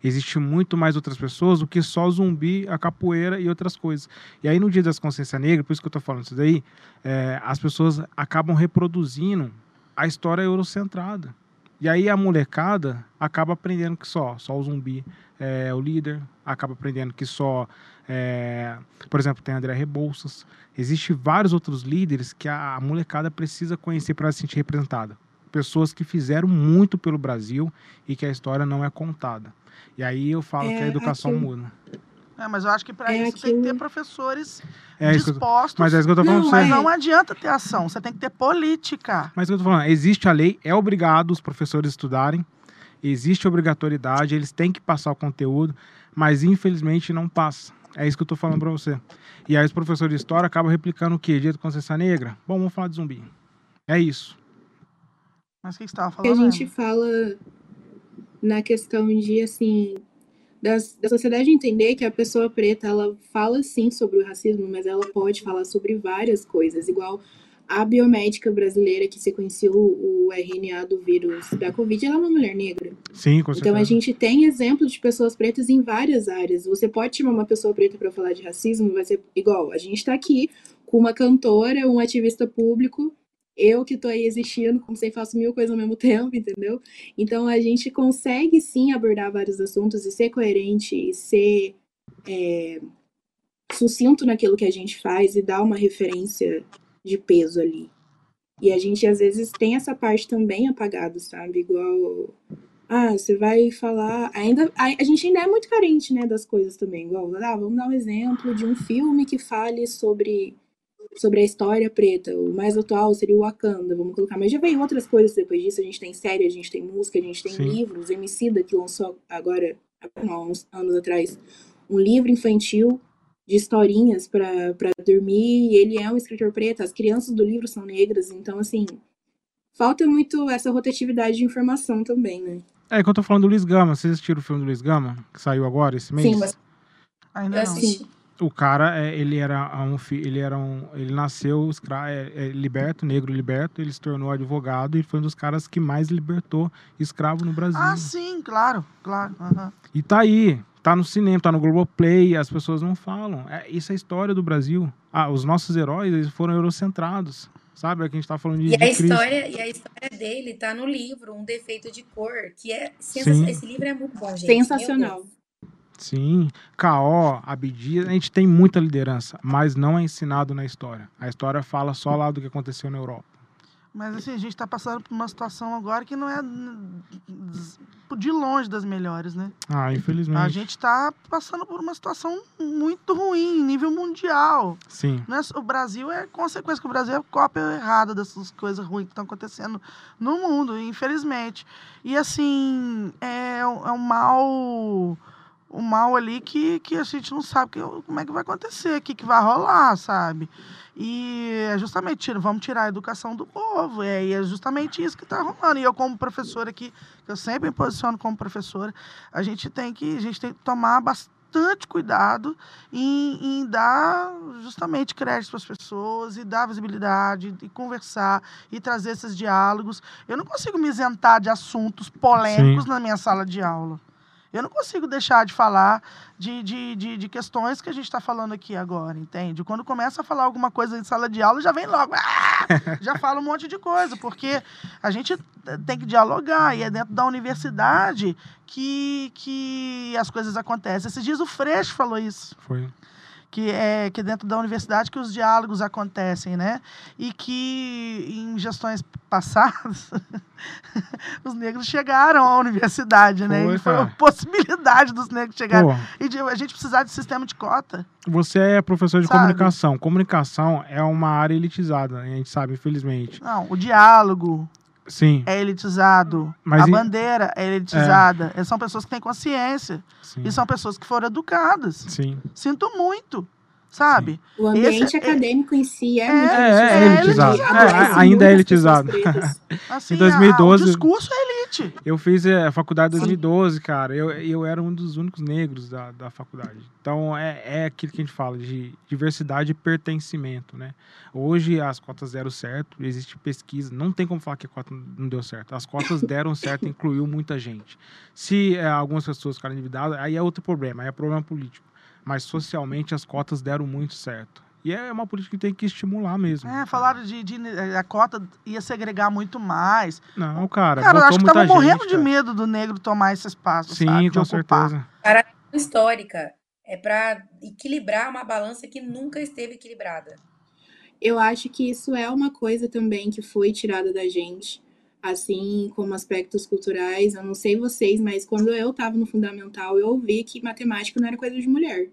Existe muito mais outras pessoas do que só zumbi, a capoeira e outras coisas. E aí no Dia das Consciência Negra, por isso que eu tô falando isso daí, é, as pessoas acabam reproduzindo a história eurocentrada. E aí a molecada acaba aprendendo que só, só o zumbi é o líder, acaba aprendendo que só, é, por exemplo, tem André Rebouças. Existem vários outros líderes que a, a molecada precisa conhecer para se sentir representada. Pessoas que fizeram muito pelo Brasil e que a história não é contada. E aí eu falo É, que a educação aquilo- muda. É, mas eu acho que para É isso tem que ter professores É isso tô- dispostos. mas é isso que eu tô falando Não, pra Mas você. é. não adianta ter ação, você tem que ter política. Mas o que eu tô falando, existe a lei, é obrigado os professores estudarem. Existe obrigatoriedade, eles têm que passar o conteúdo, mas infelizmente não passa. É isso que eu tô falando para você. E aí os professores de história acabam replicando o quê? Dia de Consciência Negra? Bom, vamos falar de zumbi. É isso. Mas o que você tava que falando? a gente fala na questão de assim das, da sociedade entender que a pessoa preta ela fala sim sobre o racismo, mas ela pode falar sobre várias coisas, igual a biomédica brasileira que sequenciou o RNA do vírus da Covid, ela é uma mulher negra. Sim, com certeza. Então a gente tem exemplos de pessoas pretas em várias áreas. Você pode chamar uma pessoa preta para falar de racismo, vai ser igual. A gente está aqui com uma cantora, um ativista público, eu que tô aí existindo, como sei, faço mil coisas ao mesmo <laughs> tempo, entendeu? Então a gente consegue sim abordar vários assuntos e ser coerente e ser é, sucinto naquilo que a gente faz e dar uma referência de peso ali. E a gente às vezes tem essa parte também apagada, sabe? Igual ah, você vai falar. Ainda, a, a gente ainda é muito carente, né, das coisas também. Igual, ah, vamos dar um exemplo de um filme que fale sobre, sobre a história preta. O mais atual seria o Wakanda, vamos colocar. Mas já veio outras coisas depois disso. A gente tem série, a gente tem música, a gente tem Sim. livros. Emicida, que lançou agora, não, há uns anos atrás, um livro infantil de historinhas para dormir. E ele é um escritor preto. As crianças do livro são negras. Então, assim, falta muito essa rotatividade de informação também, né? É que eu tô falando do Luiz Gama. Vocês assistiram o filme do Luiz Gama? Que saiu agora esse mês? Sim, mas Ainda eu não. assisti. O cara, é, ele era um, ele era um, ele nasceu é, é, liberto, negro liberto, ele se tornou advogado e foi um dos caras que mais libertou escravo no Brasil. Ah, sim, claro, claro. aham. E tá aí, tá no cinema, tá no Globoplay, as pessoas não falam. É, isso é a história do Brasil. Ah, os nossos heróis, eles foram eurocentrados, sabe? É que a gente tá falando de, E a de história, e a história dele tá no livro, Um Defeito de Cor, que é. Sim. Esse livro é muito bom, gente. Meu Sensacional. Sim, K.O., Abdias, a gente tem muita liderança, mas não é ensinado na história. A história fala só lá do que aconteceu na Europa. Mas assim, a gente tá passando por uma situação agora que não é de longe das melhores, né? Ah, infelizmente. A gente tá passando por uma situação muito ruim, nível mundial. Sim, Não é só- o Brasil é consequência que o Brasil é cópia errada dessas coisas ruins que estão acontecendo no mundo, infelizmente. E assim, é, é um mal. Um mal ali que, que a gente não sabe que, como é que vai acontecer, o que, que vai rolar, sabe? E é justamente, vamos tirar a educação do povo. É, e é justamente isso que está rolando. E eu, como professora aqui, que eu sempre me posiciono como professora, a gente tem que, a gente tem que tomar bastante cuidado em, em dar justamente crédito para as pessoas e dar visibilidade e conversar e trazer esses diálogos. Eu não consigo me isentar de assuntos polêmicos na minha sala de aula. Eu não consigo deixar de falar de, de, de, de questões que a gente está falando aqui agora, entende? Quando começa a falar alguma coisa em sala de aula, já vem logo. "Ah!" <laughs> já fala um monte de coisa, porque a gente tem que dialogar e é dentro da universidade que, que as coisas acontecem. Esses dias o Freixo falou isso foi. Que é que é dentro da universidade que os diálogos acontecem, né? E que em gestões passadas <laughs> os negros chegaram à universidade, né? Foi, E foi uma cara. possibilidade dos negros chegarem. E de a gente precisar de sistema de cota. você é professor de Sabe? comunicação. Comunicação é uma área elitizada, a gente sabe, infelizmente. Não, o diálogo Sim, é elitizado, Mas a em- bandeira é elitizada. São pessoas que têm consciência sim, e são pessoas que foram educadas. sim. Sinto muito, sabe? O ambiente Esse é- acadêmico em si é, É, muito É, é, é elitizado. É, Adoece ainda é elitizado. <laughs> Assim, Em a- 2012 o discurso é elite. Eu fiz a faculdade em 2012, cara. Eu, eu era um dos únicos negros da, da faculdade. Então é, é aquilo que a gente fala de diversidade e pertencimento, né? Hoje as cotas deram certo, existe pesquisa, não tem como falar que a cota não deu certo. As cotas <laughs> deram certo, incluiu muita gente. Se algumas pessoas ficaram endividadas, aí é outro problema, aí é problema político. Mas socialmente as cotas deram muito certo. E é uma política que tem que estimular mesmo. É, falaram de, de- a cota ia segregar muito mais. Não, cara, Cara, eu acho que tava gente, morrendo de cara. medo do negro tomar esse espaço, Sim, sabe? De com certeza. Histórica. É para equilibrar uma balança que nunca esteve equilibrada. Eu acho que isso é uma coisa também que foi tirada da gente, assim como aspectos culturais. Eu não sei vocês, mas quando eu estava no fundamental, eu ouvi que matemática não era coisa de mulher.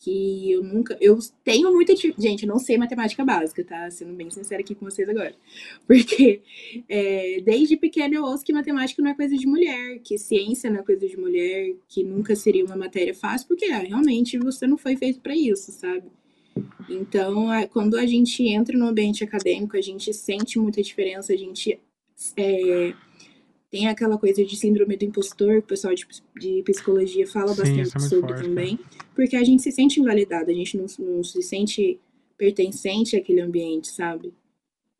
Que eu nunca. Eu tenho muita. Gente, eu não sei matemática básica, tá? Sendo bem sincera aqui com vocês agora. <laughs> Porque é, desde pequena eu ouço que matemática não é coisa de mulher, que ciência não é coisa de mulher, que nunca seria uma matéria fácil, porque ah, realmente você não foi feito para isso, sabe? Então, quando a gente entra no ambiente acadêmico, a gente sente muita diferença, a gente. É, tem aquela coisa de síndrome do impostor, que o pessoal de, de psicologia fala Sim, bastante é sobre forte, também, né? porque a gente se sente invalidado, a gente não, não se sente pertencente àquele ambiente, sabe?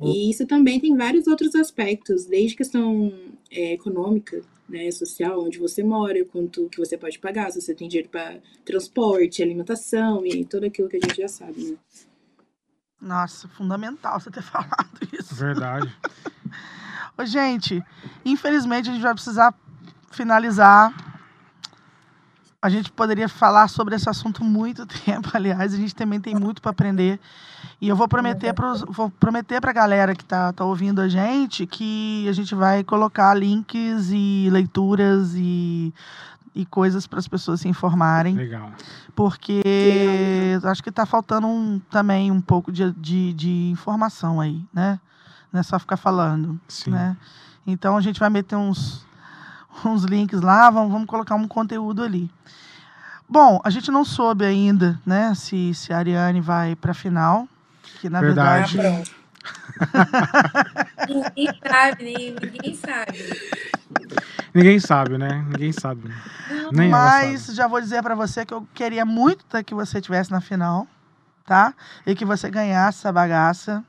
E isso também tem vários outros aspectos, desde questão é, econômica, né, social, onde você mora, quanto que você pode pagar, se você tem dinheiro para transporte, alimentação e tudo aquilo que a gente já sabe, né? Nossa, fundamental você ter <laughs> falado isso. Verdade. Ô, gente, infelizmente a gente vai precisar finalizar. A gente poderia falar sobre esse assunto muito <laughs> tempo, aliás, a gente também tem muito para aprender. E eu vou prometer para vou prometer para a galera que está tá ouvindo a gente que a gente vai colocar links e leituras e, e coisas para as pessoas se informarem. Legal. Porque acho que está faltando um, também um pouco de, de, de informação aí, né? Não é só ficar falando, Sim. né? Então a gente vai meter uns, uns links lá, vamos, vamos colocar um conteúdo ali. Bom, a gente não soube ainda, né, se, se a Ariane vai para a final, que na verdade. verdade... <laughs> Ninguém sabe, ninguém sabe. Ninguém sabe, né? Ninguém sabe. Nem Mas sabe. já vou dizer para você que eu queria muito que você estivesse na final, tá? E que você ganhasse essa bagaça.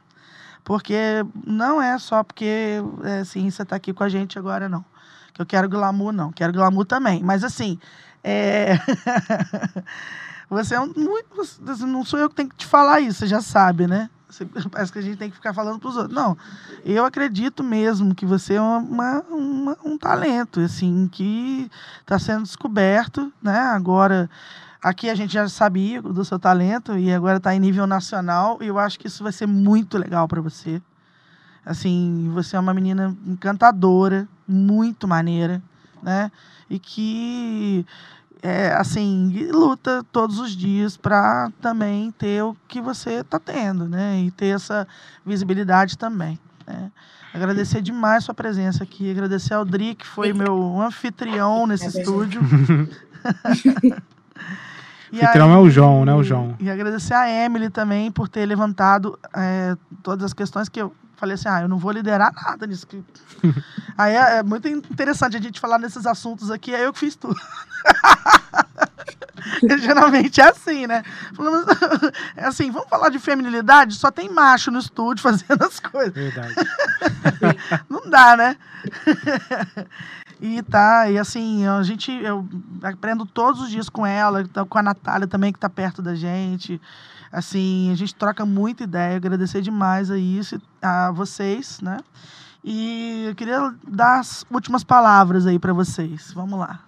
Porque não é só porque é, assim, você está aqui com a gente agora, não. Que eu quero glamour, não. Quero glamour também. Mas assim, é... <laughs> você é um, muito. Não sou eu que tenho que te falar isso, você já sabe, né? <laughs> Parece que a gente tem que ficar falando para os outros. Não, eu acredito mesmo que você é uma, uma um talento, assim, que está sendo descoberto, né? Agora Aqui a gente já sabia do seu talento e agora está em nível nacional e eu acho que isso vai ser muito legal para você. Assim, você é uma menina encantadora, muito maneira, né? E que é, assim, luta todos os dias para também ter o que você está tendo, né? E ter essa visibilidade também. Né? Agradecer demais sua presença aqui, agradecer ao Dri, que foi meu anfitrião nesse estúdio. <laughs> Anfitrião é o João, né? O João. E agradecer a Emily também por ter levantado é, todas as questões que eu falei assim, ah, eu não vou liderar nada nisso. <laughs> aí é, é, muito interessante a gente falar nesses assuntos aqui, é eu que fiz tudo. <laughs> Geralmente é assim, né? <laughs> É assim, vamos falar de feminilidade? Só tem macho no estúdio fazendo as coisas. Verdade. não dá, né? E tá, e assim, a gente, eu aprendo todos os dias com ela, tá com a Natália também, que tá perto da gente. Assim, a gente troca muita ideia, agradecer demais a isso, a vocês, né? E eu queria dar as últimas palavras aí para vocês. Vamos lá.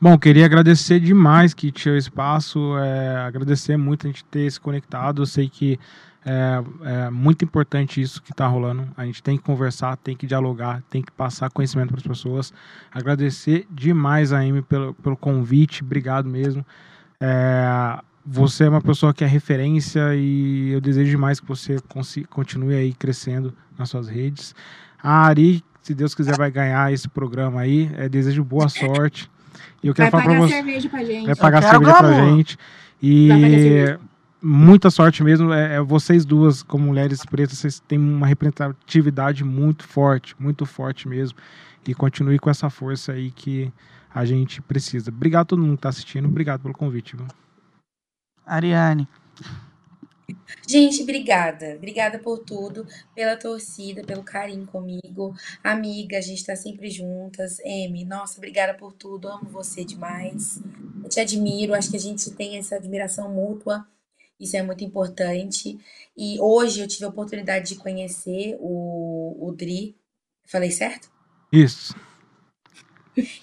Bom, queria agradecer demais que tinha o espaço, é, agradecer muito a gente ter se conectado. Eu sei que é, é muito importante isso que está rolando. A gente tem que conversar, tem que dialogar, tem que passar conhecimento para as pessoas. Agradecer demais a Amy pelo, pelo convite, obrigado mesmo. É, você é uma pessoa que é referência e eu desejo demais que você continue aí crescendo nas suas redes. A Ari, se Deus quiser, vai ganhar esse programa aí. É, desejo boa sorte. E eu quero vai falar pagar você, cerveja pra gente. Vai pagar cerveja pra gente. E muita sorte mesmo. É, é, vocês duas, como mulheres pretas, vocês têm uma representatividade muito forte, muito forte mesmo. E continue com essa força aí que a gente precisa. Obrigado a todo mundo que está assistindo. Obrigado pelo convite. Viu? Ariane. Gente, obrigada. Obrigada por tudo, pela torcida, pelo carinho comigo. Amiga, a gente tá sempre juntas. Amy, nossa, obrigada por tudo. Amo você demais. Eu te admiro. Acho que a gente tem essa admiração mútua. Isso é muito importante. E hoje eu tive a oportunidade de conhecer o, o Dri. Falei certo? Isso.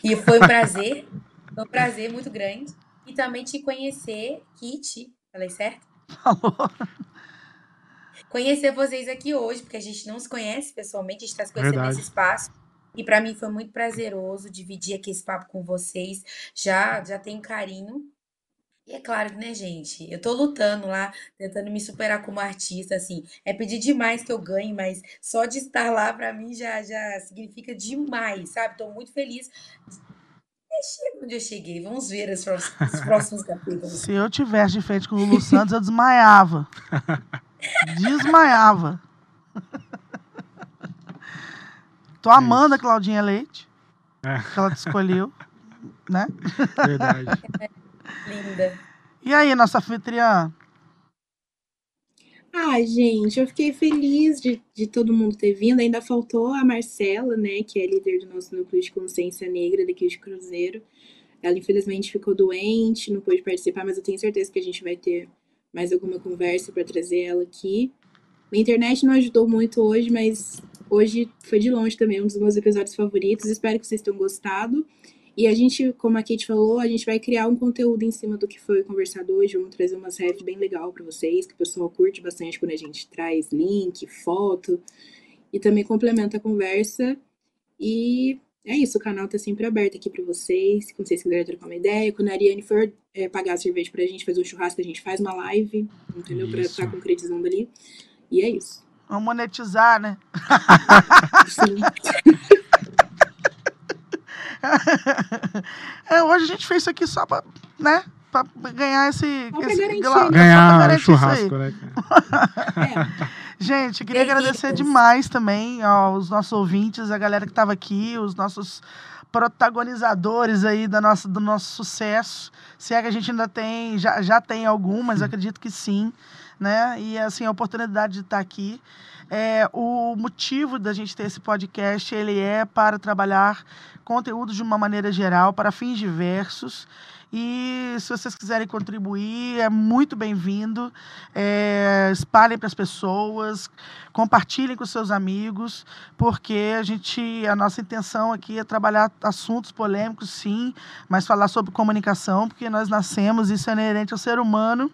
E foi um prazer. foi um prazer muito grande. E também te conhecer, Kit. Falei certo? Falou. Conhecer vocês aqui hoje, porque a gente não se conhece pessoalmente, a gente está se conhecendo Verdade. nesse espaço. E para mim foi muito prazeroso dividir aqui esse papo com vocês. Já já tenho carinho E é claro, né, gente? Eu tô lutando lá, tentando me superar como artista, assim. É pedir demais que eu ganhe, mas só de estar lá pra mim já, já significa demais, sabe? Tô muito feliz. É, chega onde eu cheguei. Vamos ver os próximos, <laughs> os próximos capítulos. Se eu tivesse de frente com o Lulu Santos, eu desmaiava. <laughs> Desmaiava. Tô amando a Claudinha Leite, É, que ela te escolheu, né? verdade. <laughs> Linda. E aí, nossa anfitriã? Ah, gente, eu fiquei feliz de, de todo mundo ter vindo. Ainda faltou a Marcela, né, que é líder do nosso núcleo de consciência negra daqui de Cruzeiro. Ela infelizmente ficou doente, não pôde participar, mas eu tenho certeza que a gente vai ter mais alguma conversa para trazer ela aqui. A internet não ajudou muito hoje, mas hoje foi de longe também um dos meus episódios favoritos. Espero que vocês tenham gostado. E a gente, como a Kate falou, a gente vai criar um conteúdo em cima do que foi conversado hoje. Vamos trazer umas refs bem legal para vocês, que o pessoal curte bastante quando a gente traz link, foto e também complementa a conversa. E é isso, o canal tá sempre aberto aqui para vocês. Quando vocês quiserem trocar uma ideia, quando a Ariane for é, pagar a cerveja pra gente fazer um churrasco, a gente faz uma live, entendeu? Pra Isso. estar concretizando ali. E é isso. Vamos monetizar, né? <laughs> Sim. <laughs> <laughs> É, hoje a gente fez isso aqui só pra, né? Pra ganhar esse. Esse garantir, só né? Ganhar churrasco, né? <laughs> É. Gente, queria Delícias. agradecer demais também aos nossos ouvintes, a galera que estava aqui, os nossos protagonizadores aí da nossa, do nosso sucesso. Se é que a gente ainda tem, já, já tem algum, mas eu acredito que sim, né? E assim, a oportunidade de estar aqui. É, o motivo da gente ter esse podcast, ele é para trabalhar conteúdo de uma maneira geral, para fins diversos. E se vocês quiserem contribuir, é muito bem-vindo. É, espalhem para as pessoas, compartilhem com seus amigos, porque a gente, a nossa intenção aqui é trabalhar assuntos polêmicos, sim, mas falar sobre comunicação, porque nós nascemos, isso é inerente ao ser humano.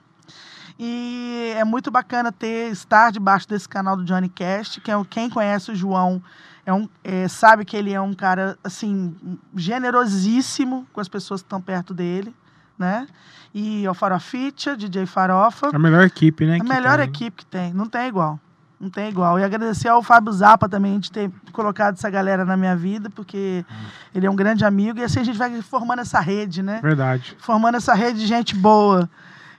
E é muito bacana ter estar debaixo desse canal do Johnny Cast, que é quem conhece o João é um, é, sabe que ele é um cara assim generosíssimo com as pessoas que estão perto dele, né? E o Faroficha, DJ Farofa, A melhor equipe, né? a melhor tem. equipe que tem, não tem igual. Não tem igual. E agradecer ao Fábio Zappa também de ter colocado essa galera na minha vida, porque ele é um grande amigo e assim a gente vai formando essa rede, né? Verdade. formando essa rede de gente boa.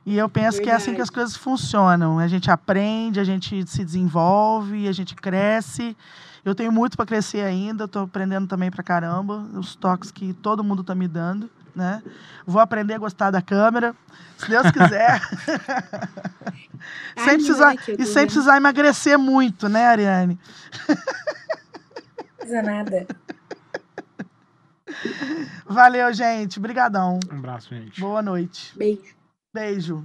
E eu penso que é assim que Verdade. as coisas funcionam. A gente aprende, a gente se desenvolve, a gente cresce. Eu tenho muito para crescer ainda, estou aprendendo também pra caramba, os toques que todo mundo está me dando, né? Vou aprender a gostar da câmera, se Deus quiser. <laughs> sem Ai, precisar, e sem vendo. precisar emagrecer muito, né, Ariane? Não precisa nada. Valeu, gente. Obrigadão. Um abraço, gente. Boa noite. Beijo. Beijo.